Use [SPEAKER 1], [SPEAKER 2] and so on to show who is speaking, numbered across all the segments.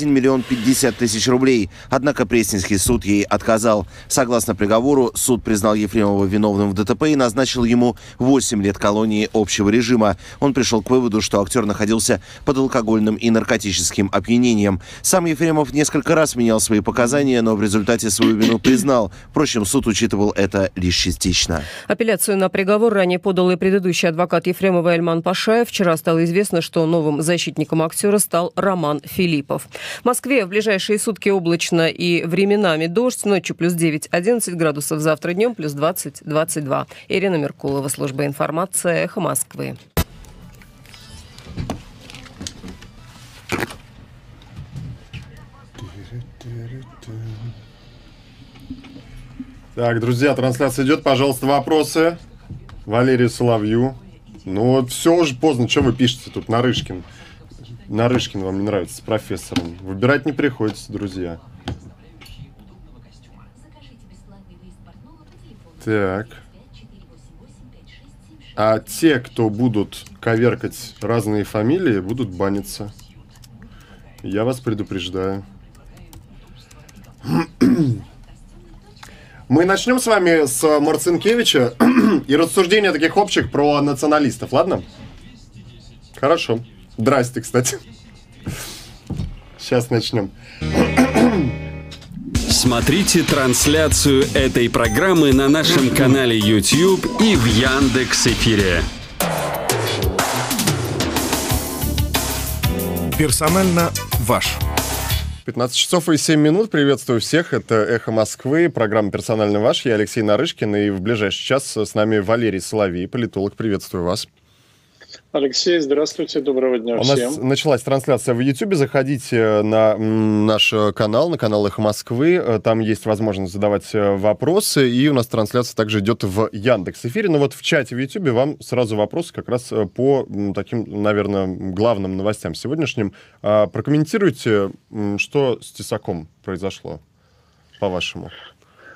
[SPEAKER 1] 1 миллион 50 тысяч рублей. Однако Пресненский суд ей отказал. Согласно приговору, суд признал Ефремова виновным в ДТП и назначил ему 8 лет колонии общего режима. Он пришел к выводу, что актер находился под алкогольным и наркотическим опьянением. Сам Ефремов несколько раз менял свои показания, но в результате свою вину признал. Впрочем, суд учитывал это лишь частично.
[SPEAKER 2] Апелляцию на приговор ранее подал и предыдущий адвокат Ефремова Эльман Пашаев. Вчера стало известно, что новым защитником актера стал Роман Филиппов. В Москве в ближайшие сутки облачно и временами дождь. Ночью плюс 9-11 градусов. Завтра днем плюс 20-22. Ирина Меркулова, служба информации, Эхо Москвы.
[SPEAKER 3] Так, друзья, трансляция идет. Пожалуйста, вопросы. Валерию Соловью. Ну вот все уже поздно. Что вы пишете тут, Нарышкин? Нарышкин вам не нравится с профессором. Выбирать не приходится, друзья. Так. А те, кто будут коверкать разные фамилии, будут баниться. Я вас предупреждаю. Мы начнем с вами с Марцинкевича и рассуждения таких общих про националистов, ладно? Хорошо. Здрасте, кстати. Сейчас начнем.
[SPEAKER 4] Смотрите трансляцию этой программы на нашем канале YouTube и в Яндекс Эфире.
[SPEAKER 5] Персонально ваш.
[SPEAKER 3] 15 часов и 7 минут. Приветствую всех. Это «Эхо Москвы», программа «Персонально ваш». Я Алексей Нарышкин, и в ближайший час с нами Валерий Соловей, политолог. Приветствую вас.
[SPEAKER 6] Алексей, здравствуйте, доброго дня
[SPEAKER 3] У
[SPEAKER 6] всем.
[SPEAKER 3] нас началась трансляция в YouTube. Заходите на наш канал, на канал «Эхо Москвы». Там есть возможность задавать э, вопросы. И у нас трансляция также идет в Яндекс Эфире. Но вот в чате в YouTube вам сразу вопросы как раз э, по таким, наверное, главным новостям сегодняшним. А, прокомментируйте, что с Тесаком произошло, по-вашему.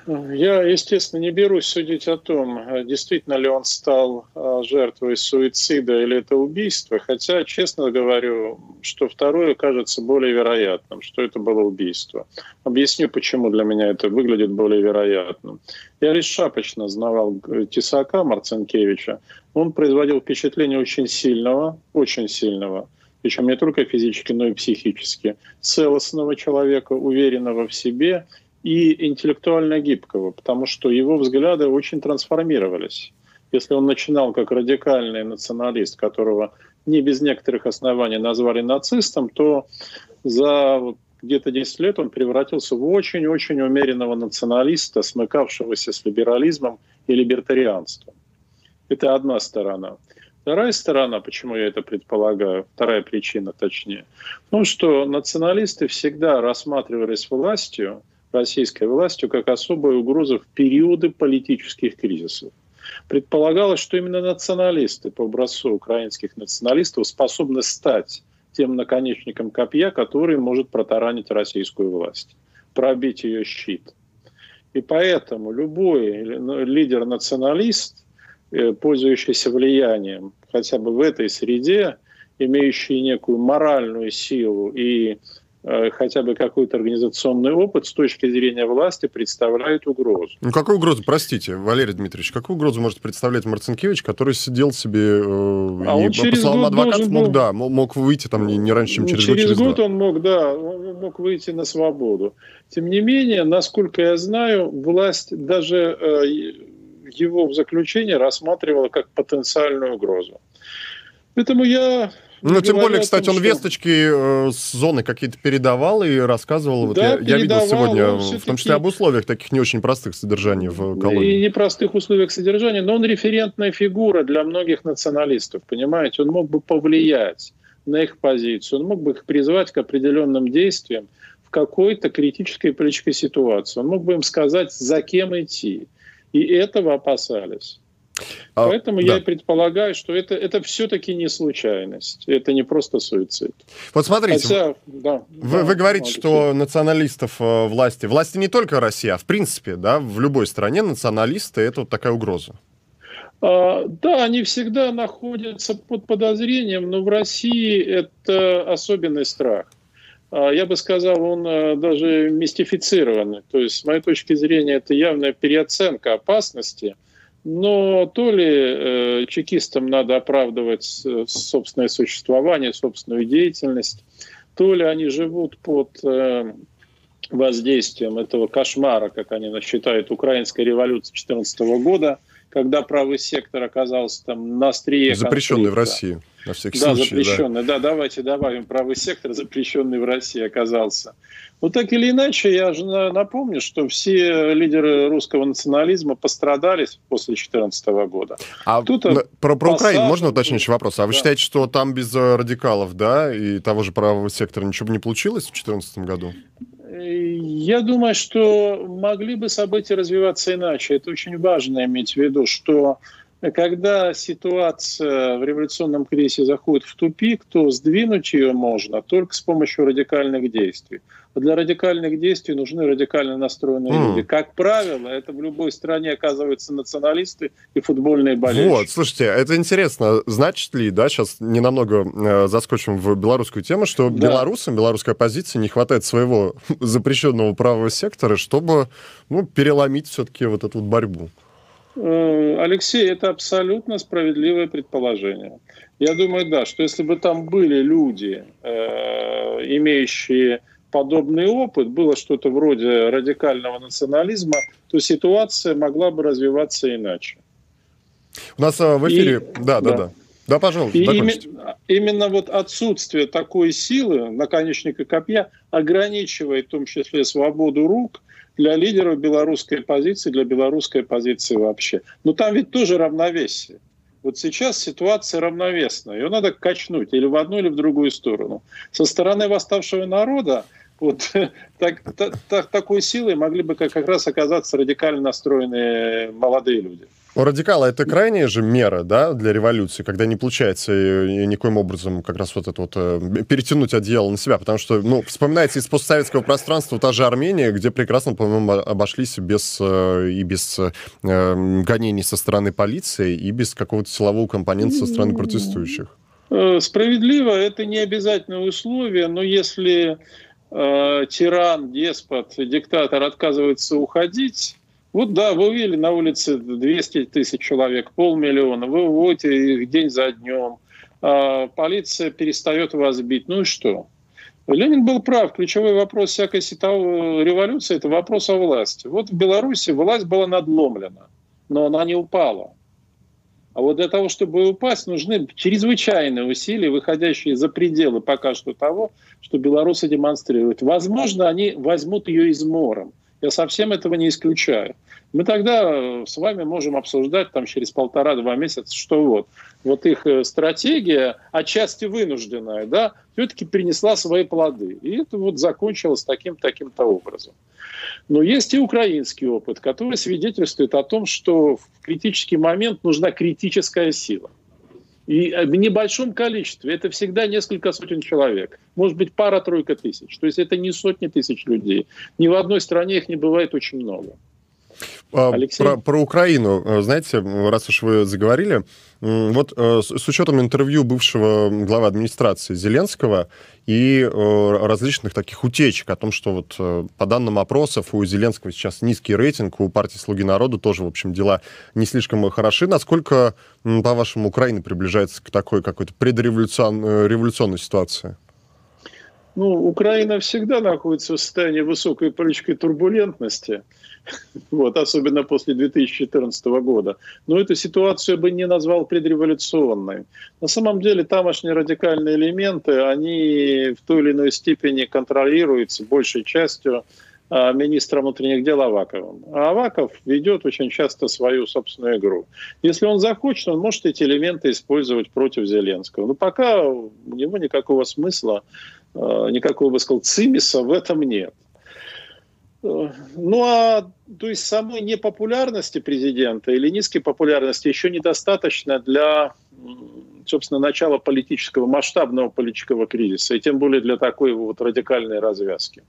[SPEAKER 6] Я, естественно, не берусь судить о том, э, действительно ли он стал э, жертвой суицида или это убийство, хотя, честно говорю, что второе кажется более вероятным, что это было убийство. Объясню, почему для меня это выглядит более вероятным. Я лишь шапочно знавал э, Тесака Марцинкевича. Он производил впечатление очень сильного, очень сильного, причем не только физически, но и психически, целостного человека, уверенного в себе – и интеллектуально гибкого, потому что его взгляды очень трансформировались. Если он начинал как радикальный националист, которого не без некоторых оснований назвали нацистом, то за где-то 10 лет он превратился в очень-очень умеренного националиста, смыкавшегося с либерализмом и либертарианством. Это одна сторона. Вторая сторона, почему я это предполагаю, вторая причина точнее, в том, что националисты всегда рассматривались властью – российской властью как особая угроза в периоды политических кризисов. Предполагалось, что именно националисты по образцу украинских националистов способны стать тем наконечником копья, который может протаранить российскую власть, пробить ее щит. И поэтому любой лидер-националист, э, пользующийся влиянием хотя бы в этой среде, имеющий некую моральную силу и хотя бы какой-то организационный опыт с точки зрения власти представляют угрозу.
[SPEAKER 3] Ну, какую угрозу, простите, Валерий Дмитриевич, какую угрозу может представлять Марцинкевич, который сидел себе э,
[SPEAKER 6] а
[SPEAKER 3] и,
[SPEAKER 6] он
[SPEAKER 3] по словам адвокатов, мог,
[SPEAKER 6] был...
[SPEAKER 3] да, мог выйти там не, не раньше, чем через,
[SPEAKER 6] через
[SPEAKER 3] год, через
[SPEAKER 6] год
[SPEAKER 3] два.
[SPEAKER 6] он мог, да, он мог выйти на свободу. Тем не менее, насколько я знаю, власть даже э, его в заключении рассматривала как потенциальную угрозу. Поэтому я
[SPEAKER 3] ну, тем более, кстати, том, он что... весточки э, с зоны какие-то передавал и рассказывал.
[SPEAKER 6] Да,
[SPEAKER 3] вот я, я видел сегодня, в том числе об условиях таких не очень простых содержаний в колонии.
[SPEAKER 6] И непростых условиях содержания, но он референтная фигура для многих националистов, понимаете? Он мог бы повлиять на их позицию, он мог бы их призвать к определенным действиям в какой-то критической политической ситуации. Он мог бы им сказать, за кем идти. И этого опасались. А, Поэтому да. я предполагаю, что это, это все-таки не случайность. Это не просто суицид.
[SPEAKER 3] Вот смотрите, Хотя, да, вы, да, вы говорите, что националистов э, власти, власти не только Россия, а в принципе, да, в любой стране националисты это вот такая угроза.
[SPEAKER 6] А, да, они всегда находятся под подозрением, но в России это особенный страх. а, я бы сказал, он э, даже мистифицированный. То есть, с моей точки зрения, это явная переоценка опасности. Но то ли э, чекистам надо оправдывать э, собственное существование, собственную деятельность, то ли они живут под э, воздействием этого кошмара, как они считают, украинской революции 2014 года, когда правый сектор оказался там на острие
[SPEAKER 3] Запрещенный конфликта. в России. На всякий
[SPEAKER 6] да,
[SPEAKER 3] случай,
[SPEAKER 6] запрещенный. Да. да, давайте добавим правый сектор, запрещенный в России оказался. Ну, так или иначе, я же напомню, что все лидеры русского национализма пострадали после 2014 года.
[SPEAKER 3] А Тут про, про Украину можно уточнить вопрос? А вы да. считаете, что там без э, радикалов, да, и того же правого сектора ничего бы не получилось в 2014 году?
[SPEAKER 6] Я думаю, что могли бы события развиваться иначе. Это очень важно иметь в виду, что когда ситуация в революционном кризисе заходит в тупик, то сдвинуть ее можно только с помощью радикальных действий. Для радикальных действий нужны радикально настроенные mm. люди. Как правило, это в любой стране оказываются националисты и футбольные болельщики.
[SPEAKER 3] Вот, слушайте, это интересно. Значит ли, да, сейчас не намного э, заскочим в белорусскую тему, что да. белорусам, белорусской оппозиции не хватает своего запрещенного правого сектора, чтобы ну, переломить все-таки вот эту вот борьбу?
[SPEAKER 6] Э, Алексей, это абсолютно справедливое предположение. Я думаю, да, что если бы там были люди, э, имеющие подобный опыт, было что-то вроде радикального национализма, то ситуация могла бы развиваться иначе.
[SPEAKER 3] У нас э, в эфире... И, да, да, да. да. Да, пожалуйста,
[SPEAKER 6] и именно, именно вот отсутствие такой силы наконечника копья ограничивает в том числе свободу рук для лидеров белорусской позиции, для белорусской позиции вообще. Но там ведь тоже равновесие. Вот сейчас ситуация равновесная. Ее надо качнуть или в одну, или в другую сторону. Со стороны восставшего народа вот так, так, такой силой могли бы как, как раз оказаться радикально настроенные молодые люди.
[SPEAKER 3] У радикала это крайняя же мера, да, для революции, когда не получается никоим образом как раз вот это вот э, перетянуть одеяло на себя, потому что, ну, вспоминается из постсоветского пространства та же Армения, где прекрасно, по-моему, обошлись без э, и без э, гонений со стороны полиции, и без какого-то силового компонента со стороны протестующих.
[SPEAKER 6] Справедливо, это не обязательное условие, но если э, тиран, деспот, диктатор отказывается уходить, вот да, вы увидели на улице 200 тысяч человек, полмиллиона, вы выводите их день за днем, а полиция перестает вас бить, ну и что? Ленин был прав. Ключевой вопрос всякой революции – это вопрос о власти. Вот в Беларуси власть была надломлена, но она не упала. А вот для того, чтобы упасть, нужны чрезвычайные усилия, выходящие за пределы пока что того, что белорусы демонстрируют. Возможно, они возьмут ее измором. Я совсем этого не исключаю. Мы тогда с вами можем обсуждать там через полтора-два месяца, что вот, вот их э, стратегия, отчасти вынужденная, да, все-таки принесла свои плоды. И это вот закончилось таким-таким-то образом. Но есть и украинский опыт, который свидетельствует о том, что в критический момент нужна критическая сила. И в небольшом количестве, это всегда несколько сотен человек, может быть пара-тройка тысяч. То есть это не сотни тысяч людей. Ни в одной стране их не бывает очень много.
[SPEAKER 3] А, про, про Украину, э, знаете, раз уж вы заговорили, вот э, с учетом интервью бывшего главы администрации Зеленского и э, различных таких утечек о том, что вот по данным опросов у Зеленского сейчас низкий рейтинг, у партии «Слуги народу» тоже, в общем, дела не слишком хороши. Насколько, по-вашему, Украина приближается к такой какой-то предреволюционной ситуации?
[SPEAKER 6] Ну, Украина всегда находится в состоянии высокой политической турбулентности вот, особенно после 2014 года. Но эту ситуацию бы не назвал предреволюционной. На самом деле тамошние радикальные элементы, они в той или иной степени контролируются большей частью а, министра внутренних дел Аваковым. А Аваков ведет очень часто свою собственную игру. Если он захочет, он может эти элементы использовать против Зеленского. Но пока у него никакого смысла, никакого, бы сказал, цимиса в этом нет. Ну а то есть самой непопулярности президента или низкой популярности еще недостаточно для, собственно, начала политического, масштабного политического кризиса, и тем более для такой вот радикальной развязки.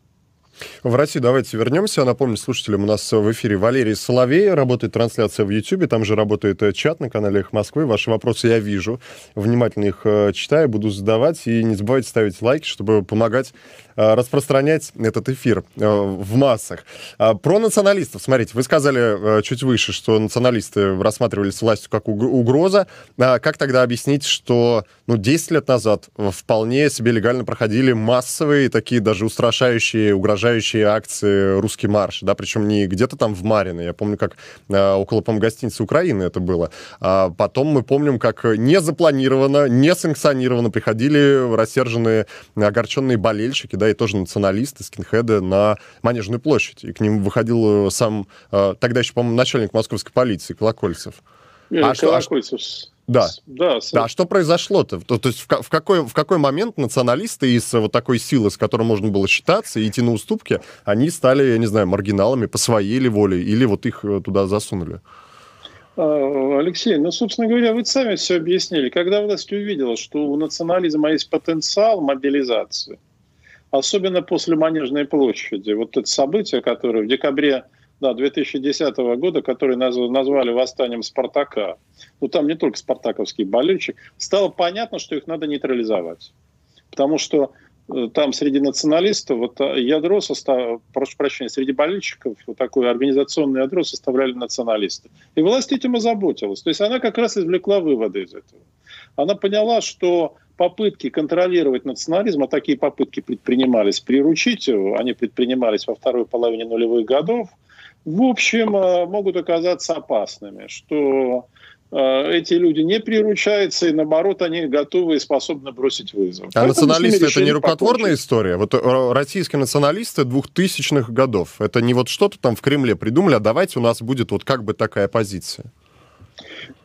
[SPEAKER 3] В России давайте вернемся. Напомню слушателям, у нас в эфире Валерий Соловей, работает трансляция в YouTube, там же работает э, чат на канале «Эхо Москвы». Ваши вопросы я вижу, внимательно их э, читаю, буду задавать. И не забывайте ставить лайки, чтобы помогать распространять этот эфир в массах. А, про националистов. Смотрите, вы сказали чуть выше, что националисты рассматривались властью как угроза. А как тогда объяснить, что ну, 10 лет назад вполне себе легально проходили массовые, такие даже устрашающие, угрожающие акции «Русский марш», да, причем не где-то там в Марино, я помню, как э, около, по гостиницы Украины это было. А потом мы помним, как не запланированно, не санкционированно приходили рассерженные, огорченные болельщики, да, и тоже националисты, скинхеды на Манежную площадь. И к ним выходил сам, э, тогда еще, по-моему, начальник московской полиции Колокольцев.
[SPEAKER 6] Нет, а Колокольцев. Что,
[SPEAKER 3] да. Да, да. А что произошло-то? То, то есть в, в, какой, в какой момент националисты из вот такой силы, с которой можно было считаться и идти на уступки, они стали, я не знаю, маргиналами по своей ли воле, или вот их э, туда засунули?
[SPEAKER 6] А, Алексей, ну, собственно говоря, вы сами все объяснили. Когда власть увидела, что у национализма есть потенциал мобилизации, особенно после Манежной площади, вот это событие, которое в декабре да, 2010 года, который назвали восстанием Спартака, ну там не только спартаковский болельщик, стало понятно, что их надо нейтрализовать. Потому что э, там среди националистов вот э, ядро состав, прошу прощения, среди болельщиков вот такое организационное ядро составляли националисты. И власть этим озаботилась. То есть она как раз извлекла выводы из этого. Она поняла, что попытки контролировать национализм, а такие попытки предпринимались, приручить его, они предпринимались во второй половине нулевых годов – в общем, э, могут оказаться опасными, что э, эти люди не приручаются, и наоборот, они готовы и способны бросить вызов.
[SPEAKER 3] А Поэтому националисты — это не рукотворная покончить. история? Вот э, российские националисты двухтысячных годов, это не вот что-то там в Кремле придумали, а давайте у нас будет вот как бы такая позиция.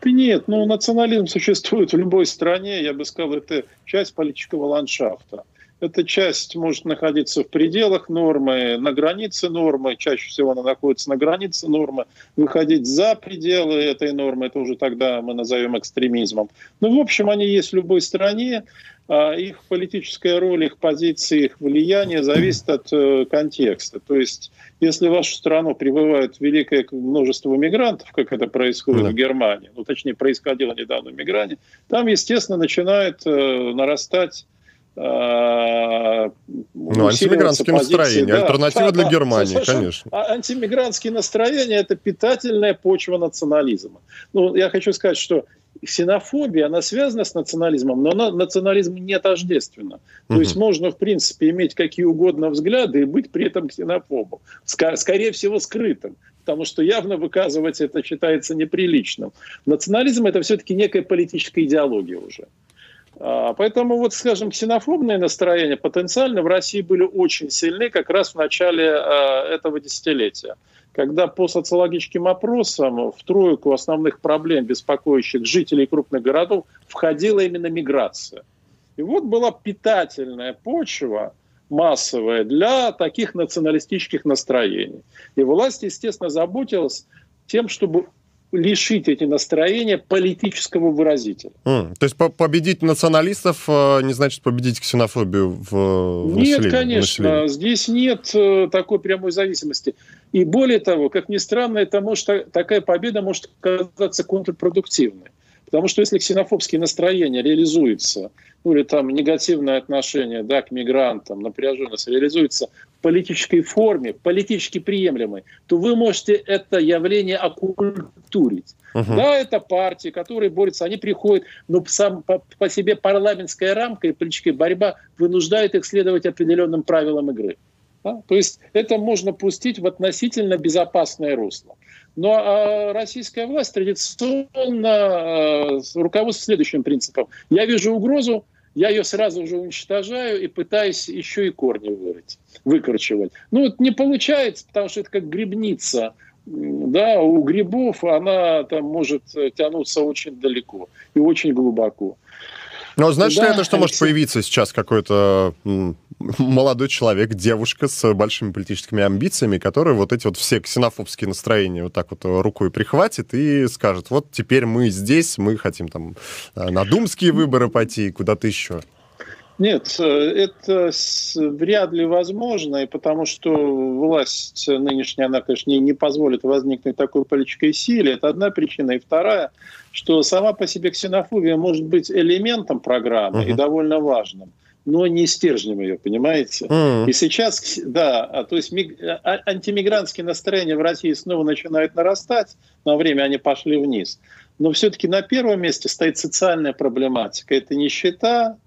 [SPEAKER 6] Да нет, ну национализм существует в любой стране, я бы сказал, это часть политического ландшафта. Эта часть может находиться в пределах нормы, на границе нормы, чаще всего она находится на границе нормы. Выходить за пределы этой нормы, это уже тогда мы назовем экстремизмом. Ну, в общем, они есть в любой стране, а их политическая роль, их позиции, их влияние зависит от э, контекста. То есть, если в вашу страну прибывает великое множество мигрантов, как это происходит да. в Германии, ну, точнее, происходило недавно в Мигране, там, естественно, начинает э, нарастать
[SPEAKER 3] ну, антимигрантские позиции, настроения, да, альтернатива да, для Германии, да, конечно.
[SPEAKER 6] А антимигрантские настроения – это питательная почва национализма. Ну, я хочу сказать, что ксенофобия, она связана с национализмом, но она, национализм не тождественно. То угу. есть можно, в принципе, иметь какие угодно взгляды и быть при этом ксенофобом. Скорее всего, скрытым потому что явно выказывать это считается неприличным. Национализм – это все-таки некая политическая идеология уже. А, поэтому, вот, скажем, ксенофобные настроения потенциально в России были очень сильны как раз в начале а, этого десятилетия, когда по социологическим опросам в тройку основных проблем, беспокоящих жителей крупных городов, входила именно миграция. И вот была питательная почва, массовая для таких националистических настроений. И власть, естественно, заботилась тем, чтобы лишить эти настроения политического выразителя.
[SPEAKER 3] Mm, то есть по победить националистов э, не значит победить ксенофобию в
[SPEAKER 6] Нет, конечно, населении. здесь нет э, такой прямой зависимости. И более того, как ни странно, это может, такая победа может оказаться контрпродуктивной. Потому что если ксенофобские настроения реализуются, ну или там негативное отношение да, к мигрантам, напряженность реализуется в политической форме, политически приемлемой, то вы можете это явление оккультурить. Угу. Да, это партии, которые борются, они приходят, но сам по, по себе парламентская рамка и политическая борьба вынуждает их следовать определенным правилам игры. Да? То есть это можно пустить в относительно безопасное русло. Но а, российская власть традиционно а, руководствуется следующим принципом. Я вижу угрозу, я ее сразу же уничтожаю и пытаюсь еще и корни вырыть, выкорчевать. Ну, это не получается, потому что это как грибница. Да, у грибов она там может тянуться очень далеко и очень глубоко.
[SPEAKER 3] Но значит да, ли это, что может появиться сейчас какой-то молодой человек, девушка с большими политическими амбициями, который вот эти вот все ксенофобские настроения вот так вот рукой прихватит и скажет, вот теперь мы здесь, мы хотим там на думские выборы пойти, куда-то еще.
[SPEAKER 6] Нет, э, это вряд ли возможно, и потому что власть нынешняя, она, конечно, не, не позволит возникнуть такой политической силе. Это одна причина. И вторая, что сама по себе ксенофобия может быть элементом программы uh-huh. и довольно важным но не стержнем ее, понимаете? Mm. И сейчас, да, а, то есть миг, а, антимигрантские настроения в России снова начинают нарастать, на время они пошли вниз. Но все-таки на первом месте стоит социальная проблематика. Это нищета,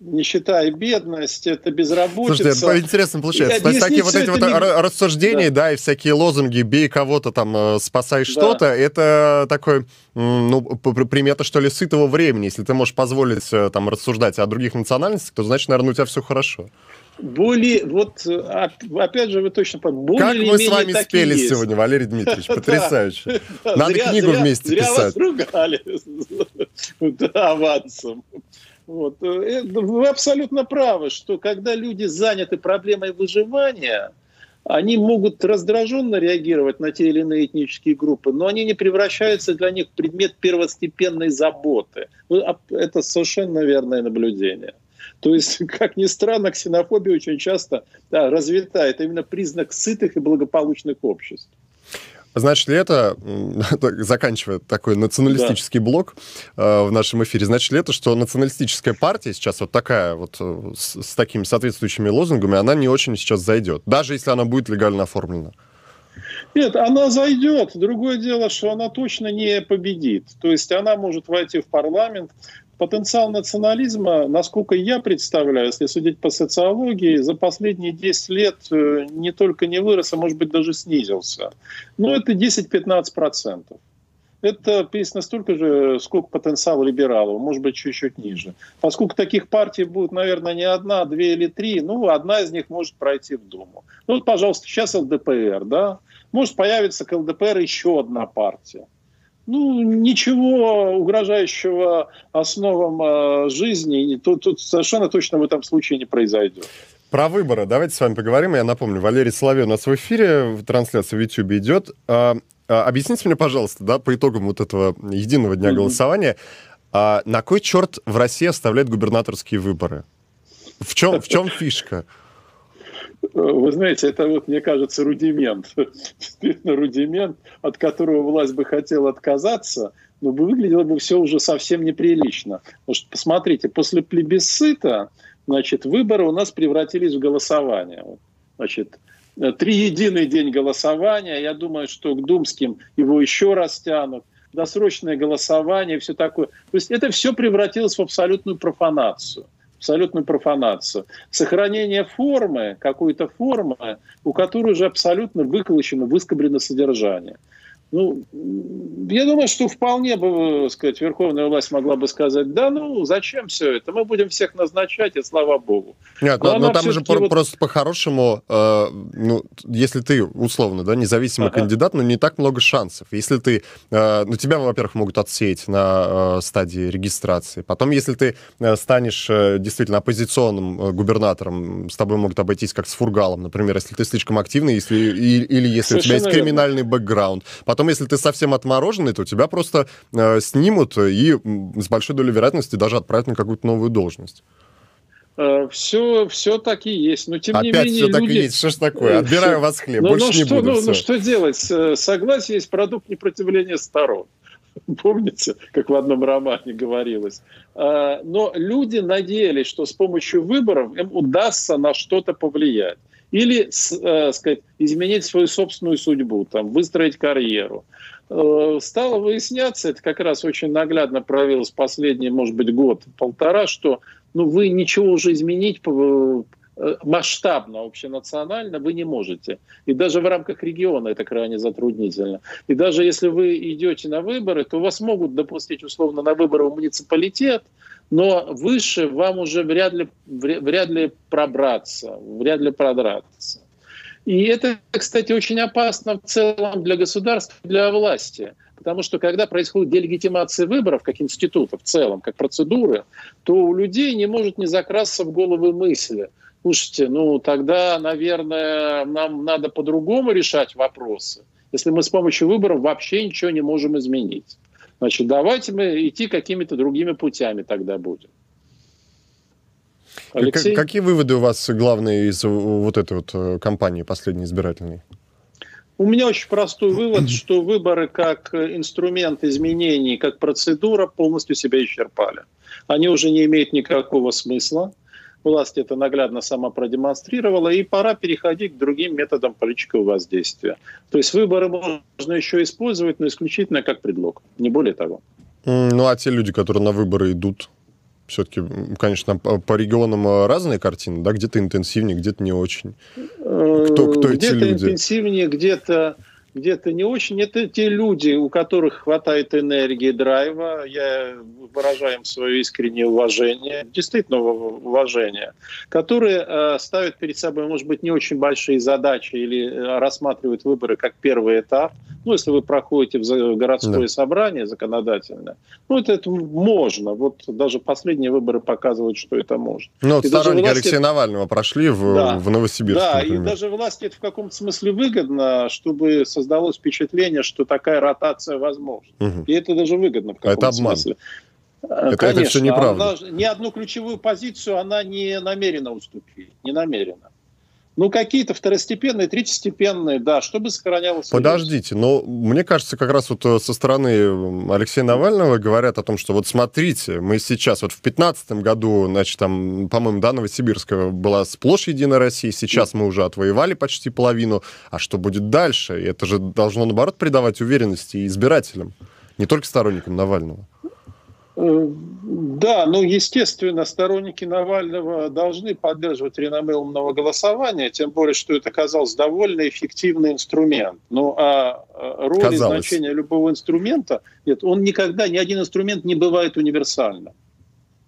[SPEAKER 6] нищета и бедность, это безработица.
[SPEAKER 3] Слушайте, интересно получается. Есть такие вот эти вот не... рассуждения, да. да, и всякие лозунги «бей кого-то там, э, спасай да. что-то», это такой, ну, примета, что ли, сытого времени. Если ты можешь позволить э, там рассуждать о других национальностях, то, значит, наверное, у тебя все хорошо.
[SPEAKER 6] Более, вот, опять же, вы точно
[SPEAKER 3] понимаете. Как мы с вами спели есть. сегодня, Валерий Дмитриевич, потрясающе. Надо книгу вместе писать. Зря вас
[SPEAKER 6] ругали. Да, авансом. Вот. Э, вы абсолютно правы, что когда люди заняты проблемой выживания, они могут раздраженно реагировать на те или иные этнические группы, но они не превращаются для них в предмет первостепенной заботы. А, это совершенно верное наблюдение. То есть, как ни странно, ксенофобия очень часто да, развита. Это именно признак сытых и благополучных обществ.
[SPEAKER 3] Значит ли это, заканчивая такой националистический да. блок э, в нашем эфире, значит ли это, что националистическая партия сейчас вот такая вот э, с, с такими соответствующими лозунгами, она не очень сейчас зайдет, даже если она будет легально оформлена?
[SPEAKER 6] Нет, она зайдет. Другое дело, что она точно не победит. То есть она может войти в парламент, потенциал национализма, насколько я представляю, если судить по социологии, за последние 10 лет э, не только не вырос, а может быть даже снизился. Но это 10-15%. Это приблизительно столько же, сколько потенциал либералов, может быть, чуть-чуть ниже. Поскольку таких партий будет, наверное, не одна, две или три, ну, одна из них может пройти в Думу. Ну, вот, пожалуйста, сейчас ЛДПР, да? Может появиться к ЛДПР еще одна партия ну, ничего угрожающего основам э, жизни тут, тут совершенно точно в этом случае не произойдет.
[SPEAKER 3] Про выборы давайте с вами поговорим. Я напомню, Валерий Соловей у нас в эфире, трансляция в YouTube идет. А, а, объясните мне, пожалуйста, да, по итогам вот этого единого дня mm-hmm. голосования, а, на кой черт в России оставляют губернаторские выборы? В чем, в чем фишка?
[SPEAKER 6] Вы знаете, это вот, мне кажется, рудимент. Рудимент, от которого власть бы хотела отказаться, но бы выглядело бы все уже совсем неприлично. Потому что, посмотрите, после плебисцита, значит, выборы у нас превратились в голосование. Значит, три единый день голосования. Я думаю, что к думским его еще раз тянут. Досрочное голосование все такое. То есть это все превратилось в абсолютную профанацию абсолютную профанацию. Сохранение формы, какой-то формы, у которой уже абсолютно выколочено, выскоблено содержание. Ну, я думаю, что вполне бы, сказать, верховная власть могла бы сказать, да, ну, зачем все это? Мы будем всех назначать, и слава богу.
[SPEAKER 3] Нет, но, но, но там же вот... просто по-хорошему, э, ну, если ты, условно, да, независимый ага. кандидат, ну, не так много шансов. Если ты, э, ну, тебя, во-первых, могут отсеять на э, стадии регистрации. Потом, если ты э, станешь э, действительно оппозиционным э, губернатором, с тобой могут обойтись как с фургалом, например, если ты слишком активный, если, и, или если Совершенно у тебя есть криминальный верно. бэкграунд. Потом Потом, если ты совсем отмороженный, то тебя просто э, снимут и с большой долей вероятности даже отправят на какую-то новую должность.
[SPEAKER 6] Все, э, все так и есть. Но тем
[SPEAKER 3] Опять
[SPEAKER 6] не менее.
[SPEAKER 3] Все люди... так и есть. Что ж такое? Отбираю вас хлеб. Но, Больше но не
[SPEAKER 6] что,
[SPEAKER 3] буду.
[SPEAKER 6] Ну, ну что делать? Согласие есть продукт непротивления сторон. Помните, как в одном романе говорилось. Э, но люди надеялись, что с помощью выборов им удастся на что-то повлиять или э, сказать, изменить свою собственную судьбу, там, выстроить карьеру. Э, стало выясняться, это как раз очень наглядно проявилось последний, может быть, год-полтора, что ну, вы ничего уже изменить э, масштабно, общенационально вы не можете. И даже в рамках региона это крайне затруднительно. И даже если вы идете на выборы, то вас могут допустить условно на выборы в муниципалитет, но выше вам уже вряд ли, вряд ли пробраться, вряд ли продраться. И это, кстати, очень опасно в целом для государства, для власти. Потому что когда происходит делегитимация выборов как института в целом, как процедуры, то у людей не может не закрасться в головы мысли. Слушайте, ну тогда, наверное, нам надо по-другому решать вопросы, если мы с помощью выборов вообще ничего не можем изменить. Значит, давайте мы идти какими-то другими путями тогда будем.
[SPEAKER 3] Алексей? Какие выводы у вас главные из вот этой вот э, кампании последней избирательной?
[SPEAKER 6] У меня очень простой вывод, что выборы как инструмент изменений, как процедура полностью себя исчерпали. Они уже не имеют никакого смысла. Власть это наглядно сама продемонстрировала, и пора переходить к другим методам политического воздействия. То есть выборы можно еще использовать, но исключительно как предлог, не более того.
[SPEAKER 3] Ну а те люди, которые на выборы идут, все-таки, конечно, по регионам э, разные картины, да, где-то интенсивнее, где-то не очень.
[SPEAKER 6] Кто, кто эти где-то люди? Где-то интенсивнее, где-то где-то не очень. Это те люди, у которых хватает энергии, драйва. Я выражаю им свое искреннее уважение, действительно уважение, которые э, ставят перед собой, может быть, не очень большие задачи или э, рассматривают выборы как первый этап. Ну, если вы проходите в городское да. собрание законодательное, ну, это, это можно. Вот даже последние выборы показывают, что это можно.
[SPEAKER 3] Ну, вот сторонники власти... Алексея Навального прошли в, да. в Новосибирске,
[SPEAKER 6] Да, например. и даже власти это в каком-то смысле выгодно, чтобы создалось впечатление, что такая ротация возможна. Угу. И это даже выгодно в
[SPEAKER 3] каком-то это обман. смысле.
[SPEAKER 6] Это, Конечно, это все неправда. Она, ни одну ключевую позицию она не намерена уступить. Не намерена. Ну, какие-то второстепенные, третьестепенные, да, чтобы сохранялось...
[SPEAKER 3] Подождите, но мне кажется, как раз вот э, со стороны Алексея Навального говорят о том, что вот смотрите, мы сейчас, вот в 2015 году, значит, там, по-моему, да, Новосибирская была сплошь Единая Россия, сейчас мы уже отвоевали почти половину, а что будет дальше? И это же должно, наоборот, придавать уверенности избирателям, не только сторонникам Навального.
[SPEAKER 6] Да, ну, естественно, сторонники Навального должны поддерживать реноме умного голосования, тем более, что это оказался довольно эффективный инструмент. Ну, а, а роль Казалось. и значение любого инструмента, нет, он никогда, ни один инструмент не бывает универсальным.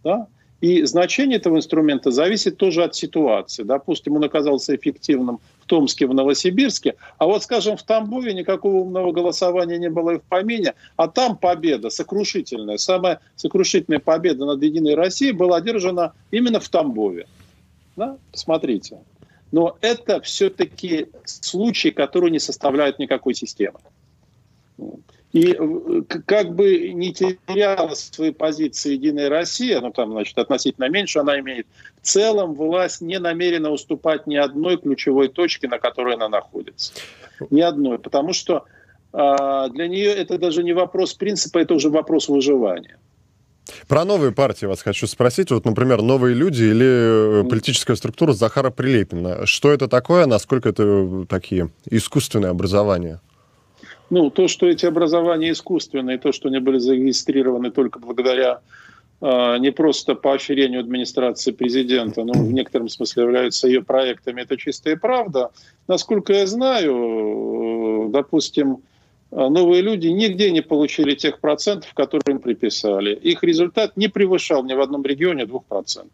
[SPEAKER 6] Да? И значение этого инструмента зависит тоже от ситуации. Допустим, он оказался эффективным Томске, в Новосибирске, а вот, скажем, в Тамбове никакого умного голосования не было и в помине, а там победа сокрушительная, самая сокрушительная победа над Единой Россией была одержана именно в Тамбове. Да? Посмотрите. Но это все-таки случаи, которые не составляют никакой системы. И э, как бы не теряла свои позиции Единая Россия, ну там, значит, относительно меньше она имеет, в целом власть не намерена уступать ни одной ключевой точке, на которой она находится. Ни одной. Потому что а, для нее это даже не вопрос принципа, это уже вопрос выживания.
[SPEAKER 3] Про новые партии вас хочу спросить. Вот, например, новые люди или э, политическая структура Захара Прилепина. Что это такое? Насколько это такие искусственные образования?
[SPEAKER 6] Ну, то, что эти образования искусственные, то, что они были зарегистрированы только благодаря э, не просто поощрению администрации президента, но в некотором смысле являются ее проектами, это чистая правда. Насколько я знаю, э, допустим, новые люди нигде не получили тех процентов, которые им приписали. Их результат не превышал ни в одном регионе 2%.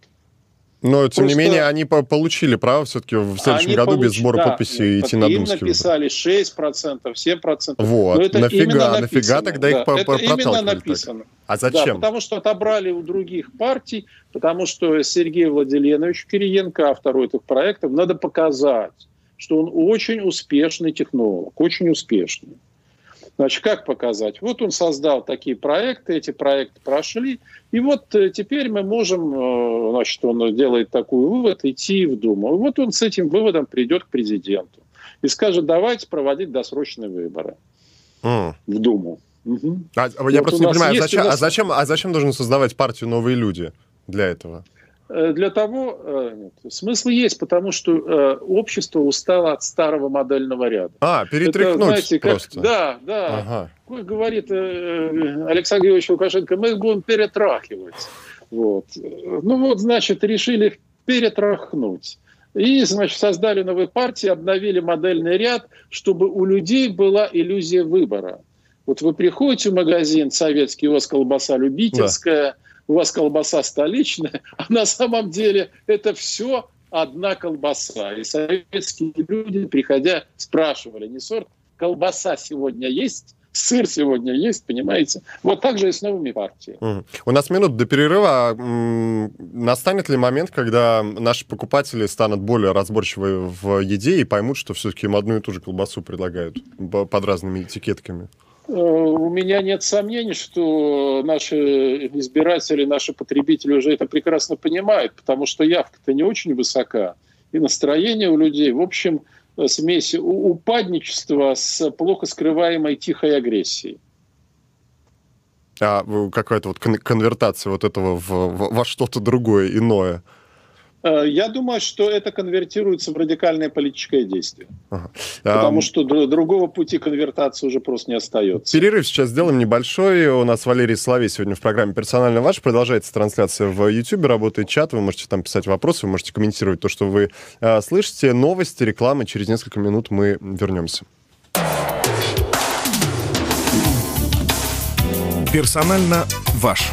[SPEAKER 3] Но, тем Просто... не менее, они получили право все-таки в следующем они году получ... без сбора да, подписей идти на думские
[SPEAKER 6] Им написали 6%, 7%.
[SPEAKER 3] Вот, это нафига, нафига тогда
[SPEAKER 6] да,
[SPEAKER 3] их по
[SPEAKER 6] Это именно написано. Так?
[SPEAKER 3] А зачем? Да,
[SPEAKER 6] потому что отобрали у других партий, потому что Сергей Владимирович Кириенко, автор этих проектов, надо показать, что он очень успешный технолог, очень успешный. Значит, как показать? Вот он создал такие проекты, эти проекты прошли, и вот э, теперь мы можем, э, значит, он делает такой вывод, идти в Думу. И вот он с этим выводом придет к президенту и скажет, давайте проводить досрочные выборы mm. в Думу.
[SPEAKER 3] Угу. А, я вот просто не понимаю, а зачем, нас... а, зачем, а зачем должен создавать партию «Новые люди» для этого?
[SPEAKER 6] Э, для того, э, нет, смысл есть, потому что э, общество устало от старого модельного ряда.
[SPEAKER 3] А, перетряхнуть Это, знаете, как, просто.
[SPEAKER 6] Да, да. Ага. Как говорит Александр Георгиевич Лукашенко, мы их будем перетрахивать. Вот. Ну вот, значит, решили перетрахнуть. И, значит, создали новые партии, обновили модельный ряд, чтобы у людей была иллюзия выбора. Вот вы приходите в магазин советский, у вас колбаса любительская, у вас колбаса столичная, а на самом деле это все одна колбаса. И советские люди, приходя, спрашивали, не сорт, колбаса сегодня есть? Сыр сегодня есть, понимаете? Вот так же и с новыми партиями.
[SPEAKER 3] У нас минут до перерыва. Настанет ли момент, когда наши покупатели станут более разборчивы в еде и поймут, что все-таки им одну и ту же колбасу предлагают под разными этикетками?
[SPEAKER 6] У меня нет сомнений, что наши избиратели, наши потребители уже это прекрасно понимают, потому что явка-то не очень высока, и настроение у людей, в общем, смесь упадничества с плохо скрываемой тихой агрессией.
[SPEAKER 3] А какая-то вот конвертация вот этого в, во что-то другое, иное –
[SPEAKER 6] Э, я думаю, что это конвертируется в радикальное политическое действие. Ага. Потому а, что другого пути конвертации уже просто не остается.
[SPEAKER 3] Перерыв сейчас сделаем небольшой. У нас Валерий Соловей сегодня в программе «Персонально ваш». Продолжается трансляция в YouTube, работает чат. Вы можете там писать вопросы, вы можете комментировать то, что вы а, слышите. Новости, рекламы. Через несколько минут мы вернемся.
[SPEAKER 5] «Персонально ваш».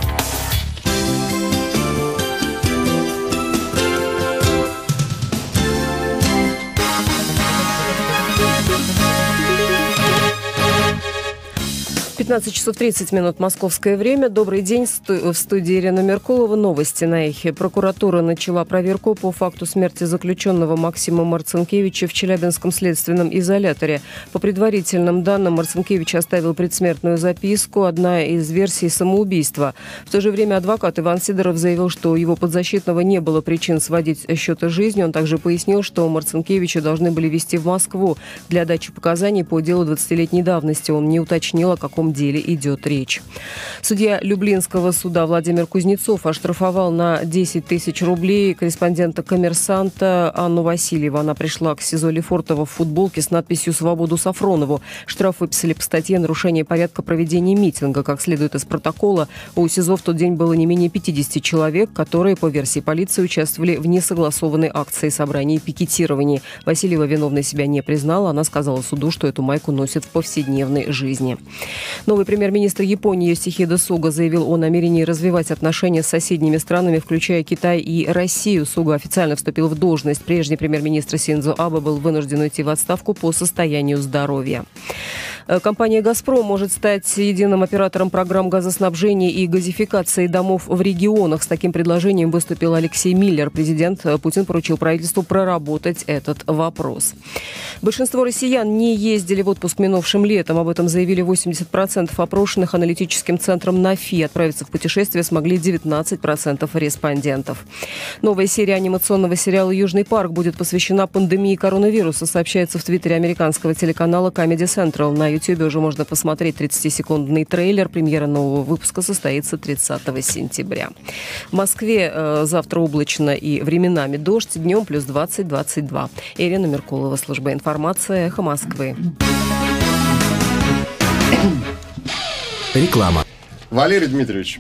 [SPEAKER 2] 15 часов 30 минут московское время. Добрый день. В студии Ирина Меркулова. Новости на эхе. Прокуратура начала проверку по факту смерти заключенного Максима Марцинкевича в Челябинском следственном изоляторе. По предварительным данным, Марцинкевич оставил предсмертную записку. Одна из версий самоубийства. В то же время адвокат Иван Сидоров заявил, что у его подзащитного не было причин сводить счеты жизни. Он также пояснил, что Марцинкевича должны были вести в Москву для дачи показаний по делу 20-летней давности. Он не уточнил, о каком деле идет речь. Судья Люблинского суда Владимир Кузнецов оштрафовал на 10 тысяч рублей корреспондента «Коммерсанта» Анну Васильеву. Она пришла к СИЗО Лефортово в футболке с надписью «Свободу Сафронову». Штраф выписали по статье «Нарушение порядка проведения митинга». Как следует из протокола, у СИЗО в тот день было не менее 50 человек, которые, по версии полиции, участвовали в несогласованной акции собрания и пикетировании. Васильева виновной себя не признала. Она сказала суду, что эту майку носит в повседневной жизни. Новый премьер-министр Японии Йосихида Суга заявил о намерении развивать отношения с соседними странами, включая Китай и Россию. Суга официально вступил в должность. Прежний премьер-министр Синзо Аба был вынужден уйти в отставку по состоянию здоровья. Э, компания «Газпром» может стать единым оператором программ газоснабжения и газификации домов в регионах. С таким предложением выступил Алексей Миллер. Президент э, Путин поручил правительству проработать этот вопрос. Большинство россиян не ездили в отпуск минувшим летом. Об этом заявили 80% опрошенных аналитическим центром НАФИ. Отправиться в путешествие смогли 19% респондентов. Новая серия анимационного сериала «Южный парк» будет посвящена пандемии коронавируса, сообщается в твиттере американского телеканала Comedy Central. На YouTube уже можно посмотреть 30-секундный трейлер. Премьера нового выпуска состоится 30 сентября. В Москве э, завтра облачно и временами дождь. Днем плюс 20-22. Ирина Меркулова, служба информации, «Эхо Москвы».
[SPEAKER 3] Реклама. Валерий Дмитриевич,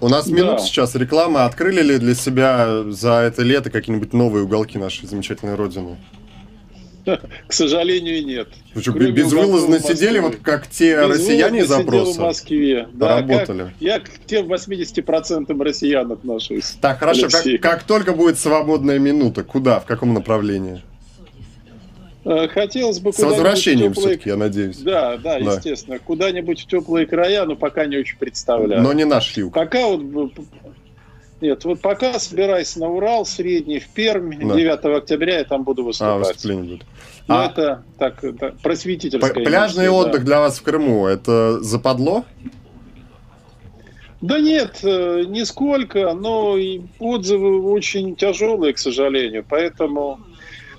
[SPEAKER 3] у нас да. минут сейчас реклама. Открыли ли для себя за это лето какие-нибудь новые уголки нашей замечательной родины?
[SPEAKER 6] К сожалению, нет.
[SPEAKER 3] Вы что, безвылазно сидели, вот как те россияне из опроса?
[SPEAKER 6] в Москве.
[SPEAKER 3] Да, работали. Как,
[SPEAKER 6] я к тем 80% россиян отношусь.
[SPEAKER 3] Так, хорошо. Как, как только будет свободная минута, куда, в каком направлении?
[SPEAKER 6] Э, хотелось бы
[SPEAKER 3] С возвращением теплые... все-таки, я надеюсь.
[SPEAKER 6] Да, да, да, естественно. Куда-нибудь в теплые края, но пока не очень представляю.
[SPEAKER 3] Но не наш юг.
[SPEAKER 6] Пока вот нет, вот пока собираюсь на Урал, средний, в Пермь, да. 9 октября я там буду выступать. А, выступление будет. Ну, а это так, так просветительское.
[SPEAKER 3] Пляжный мысли, отдых да. для вас в Крыму, это западло?
[SPEAKER 6] Да нет, э, нисколько, но отзывы очень тяжелые, к сожалению, поэтому...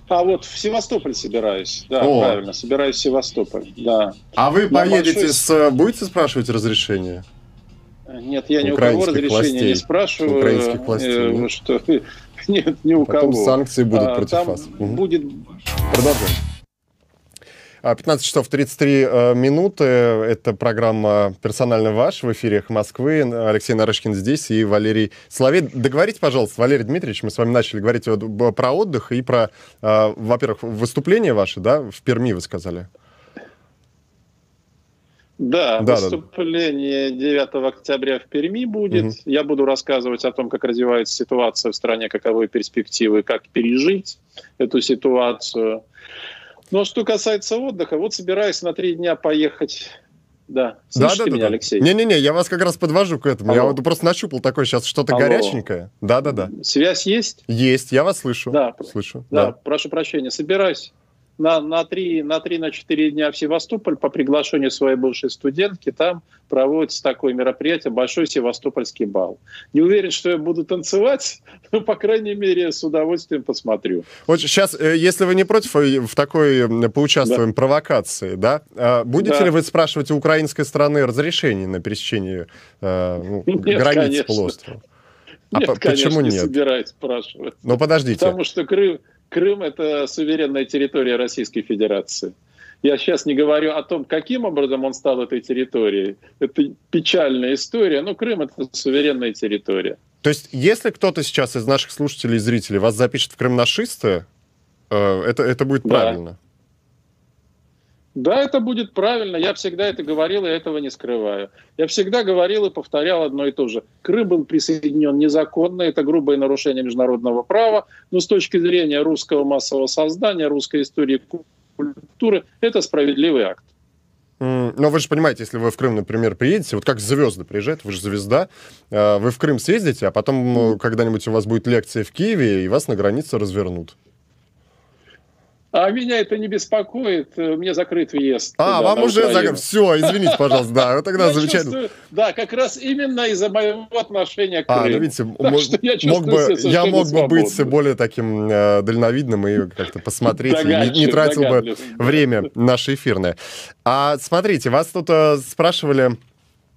[SPEAKER 6] А вот в Севастополь собираюсь, да, О. правильно, собираюсь в Севастополь, да.
[SPEAKER 3] А вы На поедете большой... с... Будете спрашивать разрешение?
[SPEAKER 6] Нет, я ни у кого разрешения властей. не спрашиваю.
[SPEAKER 3] Украинских властей. Э,
[SPEAKER 6] нет? Что, нет, ни у
[SPEAKER 3] Потом
[SPEAKER 6] кого.
[SPEAKER 3] санкции будут а, против вас.
[SPEAKER 6] Будет...
[SPEAKER 3] Продолжаем. 15 часов 33 э, минуты. Это программа «Персонально ваш» в эфире Москвы. Алексей Нарышкин здесь и Валерий Соловей. Договорите, пожалуйста, Валерий Дмитриевич, мы с вами начали говорить про отдых и про, э, во-первых, выступление ваше, да, в Перми вы сказали.
[SPEAKER 6] Да, да выступление 9 октября в Перми будет. Угу. Я буду рассказывать о том, как развивается ситуация в стране, каковы перспективы, как пережить эту ситуацию. Но что касается отдыха, вот собираюсь на три дня поехать да. Слышите да, да, меня, да. Алексей?
[SPEAKER 3] Не-не-не, я вас как раз подвожу к этому. Алло. Я вот просто нащупал такое сейчас что-то Алло. горяченькое. Да-да-да.
[SPEAKER 6] Связь есть?
[SPEAKER 3] Есть, я вас слышу.
[SPEAKER 6] Да.
[SPEAKER 3] Слышу.
[SPEAKER 6] Да, да, прошу прощения. Собираюсь на, на, три, на три, на четыре дня в Севастополь по приглашению своей бывшей студентки. Там проводится такое мероприятие, большой севастопольский бал. Не уверен, что я буду танцевать, но, по крайней мере, с удовольствием посмотрю.
[SPEAKER 3] Вот сейчас, э, если вы не против, э, в такой поучаствуем да. провокации, да, а будете да. ли вы спрашивать у украинской страны разрешение на пересечение э, ну, нет, границ конечно. полуострова?
[SPEAKER 6] А нет, почему нет? не собираюсь спрашивать.
[SPEAKER 3] Ну, подождите.
[SPEAKER 6] Потому что Крым, Крым – это суверенная территория Российской Федерации. Я сейчас не говорю о том, каким образом он стал этой территорией. Это печальная история, но Крым – это суверенная территория.
[SPEAKER 3] То есть, если кто-то сейчас из наших слушателей и зрителей вас запишет в крымнашисты, э, это, это будет да. правильно?
[SPEAKER 6] Да, это будет правильно. Я всегда это говорил, и этого не скрываю. Я всегда говорил и повторял одно и то же. Крым был присоединен незаконно, это грубое нарушение международного права, но с точки зрения русского массового создания, русской истории культуры, это справедливый акт.
[SPEAKER 3] Но вы же понимаете, если вы в Крым, например, приедете, вот как звезды приезжают, вы же звезда, э, вы в Крым съездите, а потом когда-нибудь у вас будет лекция в Киеве, и вас на границе развернут.
[SPEAKER 6] А меня это не беспокоит, у меня закрыт въезд.
[SPEAKER 3] А, вам уже закрыт. Все, извините, пожалуйста, да, тогда я замечательно. Чувствую,
[SPEAKER 6] да, как раз именно из-за моего отношения к Крыму. А, ну видите,
[SPEAKER 3] мог, я, мог бы, я мог бы быть более таким э, дальновидным и как-то посмотреть, и не, не тратил бы время наше эфирное. А смотрите, вас тут э, спрашивали...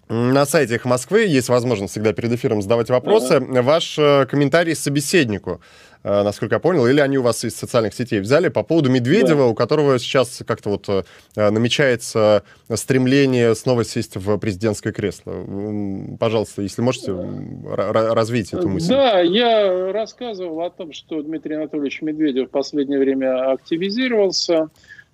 [SPEAKER 3] На сайте их Москвы есть возможность всегда перед эфиром задавать вопросы. Ага. Ваш э, комментарий собеседнику. Э, насколько я понял, или они у вас из социальных сетей взяли, по поводу Медведева, да. у которого сейчас как-то вот э, намечается стремление снова сесть в президентское кресло. Пожалуйста, если можете, развейте эту мысль.
[SPEAKER 6] Да, я рассказывал о том, что Дмитрий Анатольевич Медведев в последнее время активизировался,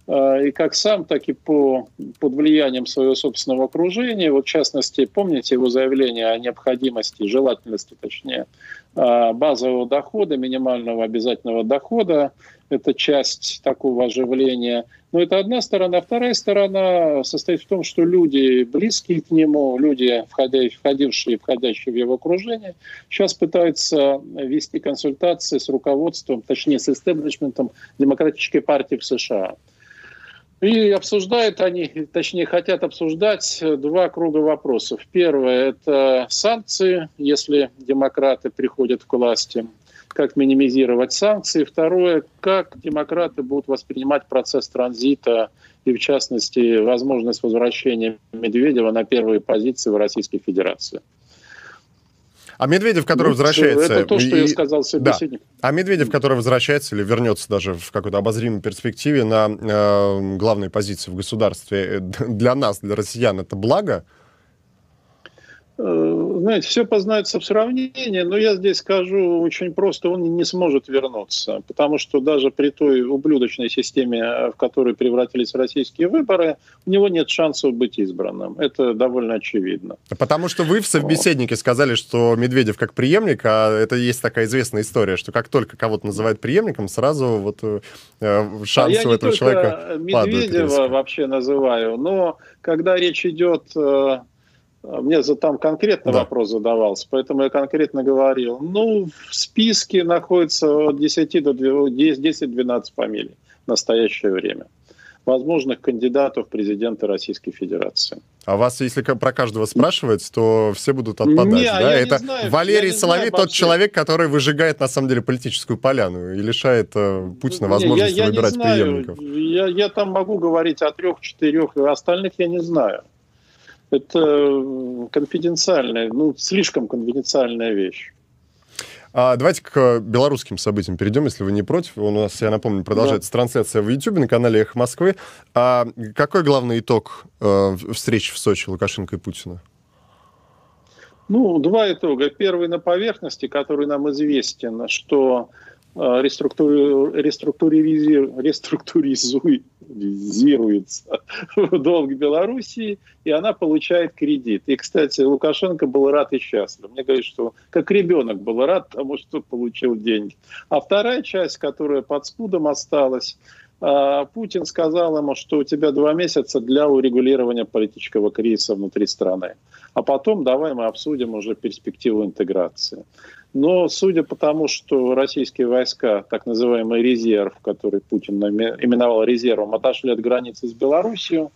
[SPEAKER 6] э, и как сам, так и по, под влиянием своего собственного окружения. Вот в частности, помните его заявление о необходимости, желательности, точнее, базового дохода, минимального обязательного дохода. Это часть такого оживления. Но это одна сторона. Вторая сторона состоит в том, что люди, близкие к нему, люди, входившие и входящие в его окружение, сейчас пытаются вести консультации с руководством, точнее, с истеблишментом Демократической партии в США. И обсуждают они, точнее хотят обсуждать два круга вопросов. Первое – это санкции, если демократы приходят к власти, как минимизировать санкции. Второе – как демократы будут воспринимать процесс транзита и, в частности, возможность возвращения Медведева на первые позиции в Российской Федерации.
[SPEAKER 3] А Медведев, который ну, возвращается...
[SPEAKER 6] Это то, что и, я сказал собеседник.
[SPEAKER 3] Да. А Медведев, который возвращается или вернется даже в какой-то обозримой перспективе на э, главной позиции в государстве, э, для нас, для россиян, это благо?
[SPEAKER 6] Э, знаете, все познается в сравнении, но я здесь скажу очень просто, он не сможет вернуться, потому что даже при той ублюдочной системе, в которой превратились российские выборы, у него нет шансов быть избранным. Это довольно очевидно.
[SPEAKER 3] Потому что вы в собеседнике сказали, что Медведев как преемник, а это есть такая известная история, что как только кого-то называют преемником, сразу вот э, шансы а у этого человека
[SPEAKER 6] Медведева падают. Медведева вообще называю, но когда речь идет э, мне за там конкретно да. вопрос задавался, поэтому я конкретно говорил. Ну, в списке находится от 10 до 10-12 фамилий в настоящее время возможных кандидатов в президенты Российской Федерации.
[SPEAKER 3] А вас, если про каждого спрашивать, то все будут отпадать, не, да? Это знаю, Валерий Соловей тот человек, который выжигает, на самом деле, политическую поляну и лишает э, Путина возможности я, я выбирать не знаю. преемников.
[SPEAKER 6] Я, я там могу говорить о трех-четырех, остальных я не знаю это конфиденциальная, ну, слишком конфиденциальная вещь.
[SPEAKER 3] А давайте к белорусским событиям перейдем, если вы не против. У нас, я напомню, продолжается да. трансляция в YouTube на канале «Эхо Москвы». А какой главный итог э, встречи в Сочи Лукашенко и Путина?
[SPEAKER 6] Ну, два итога. Первый на поверхности, который нам известен, что Э, реструктуризируется долг Белоруссии, и она получает кредит. И, кстати, Лукашенко был рад и счастлив. Мне говорят, что как ребенок был рад тому, что получил деньги. А вторая часть, которая под спудом осталась, э, Путин сказал ему, что у тебя два месяца для урегулирования политического кризиса внутри страны. А потом давай мы обсудим уже перспективу интеграции. Но судя по тому, что российские войска, так называемый резерв, который Путин именовал резервом, отошли от границы с Белоруссией,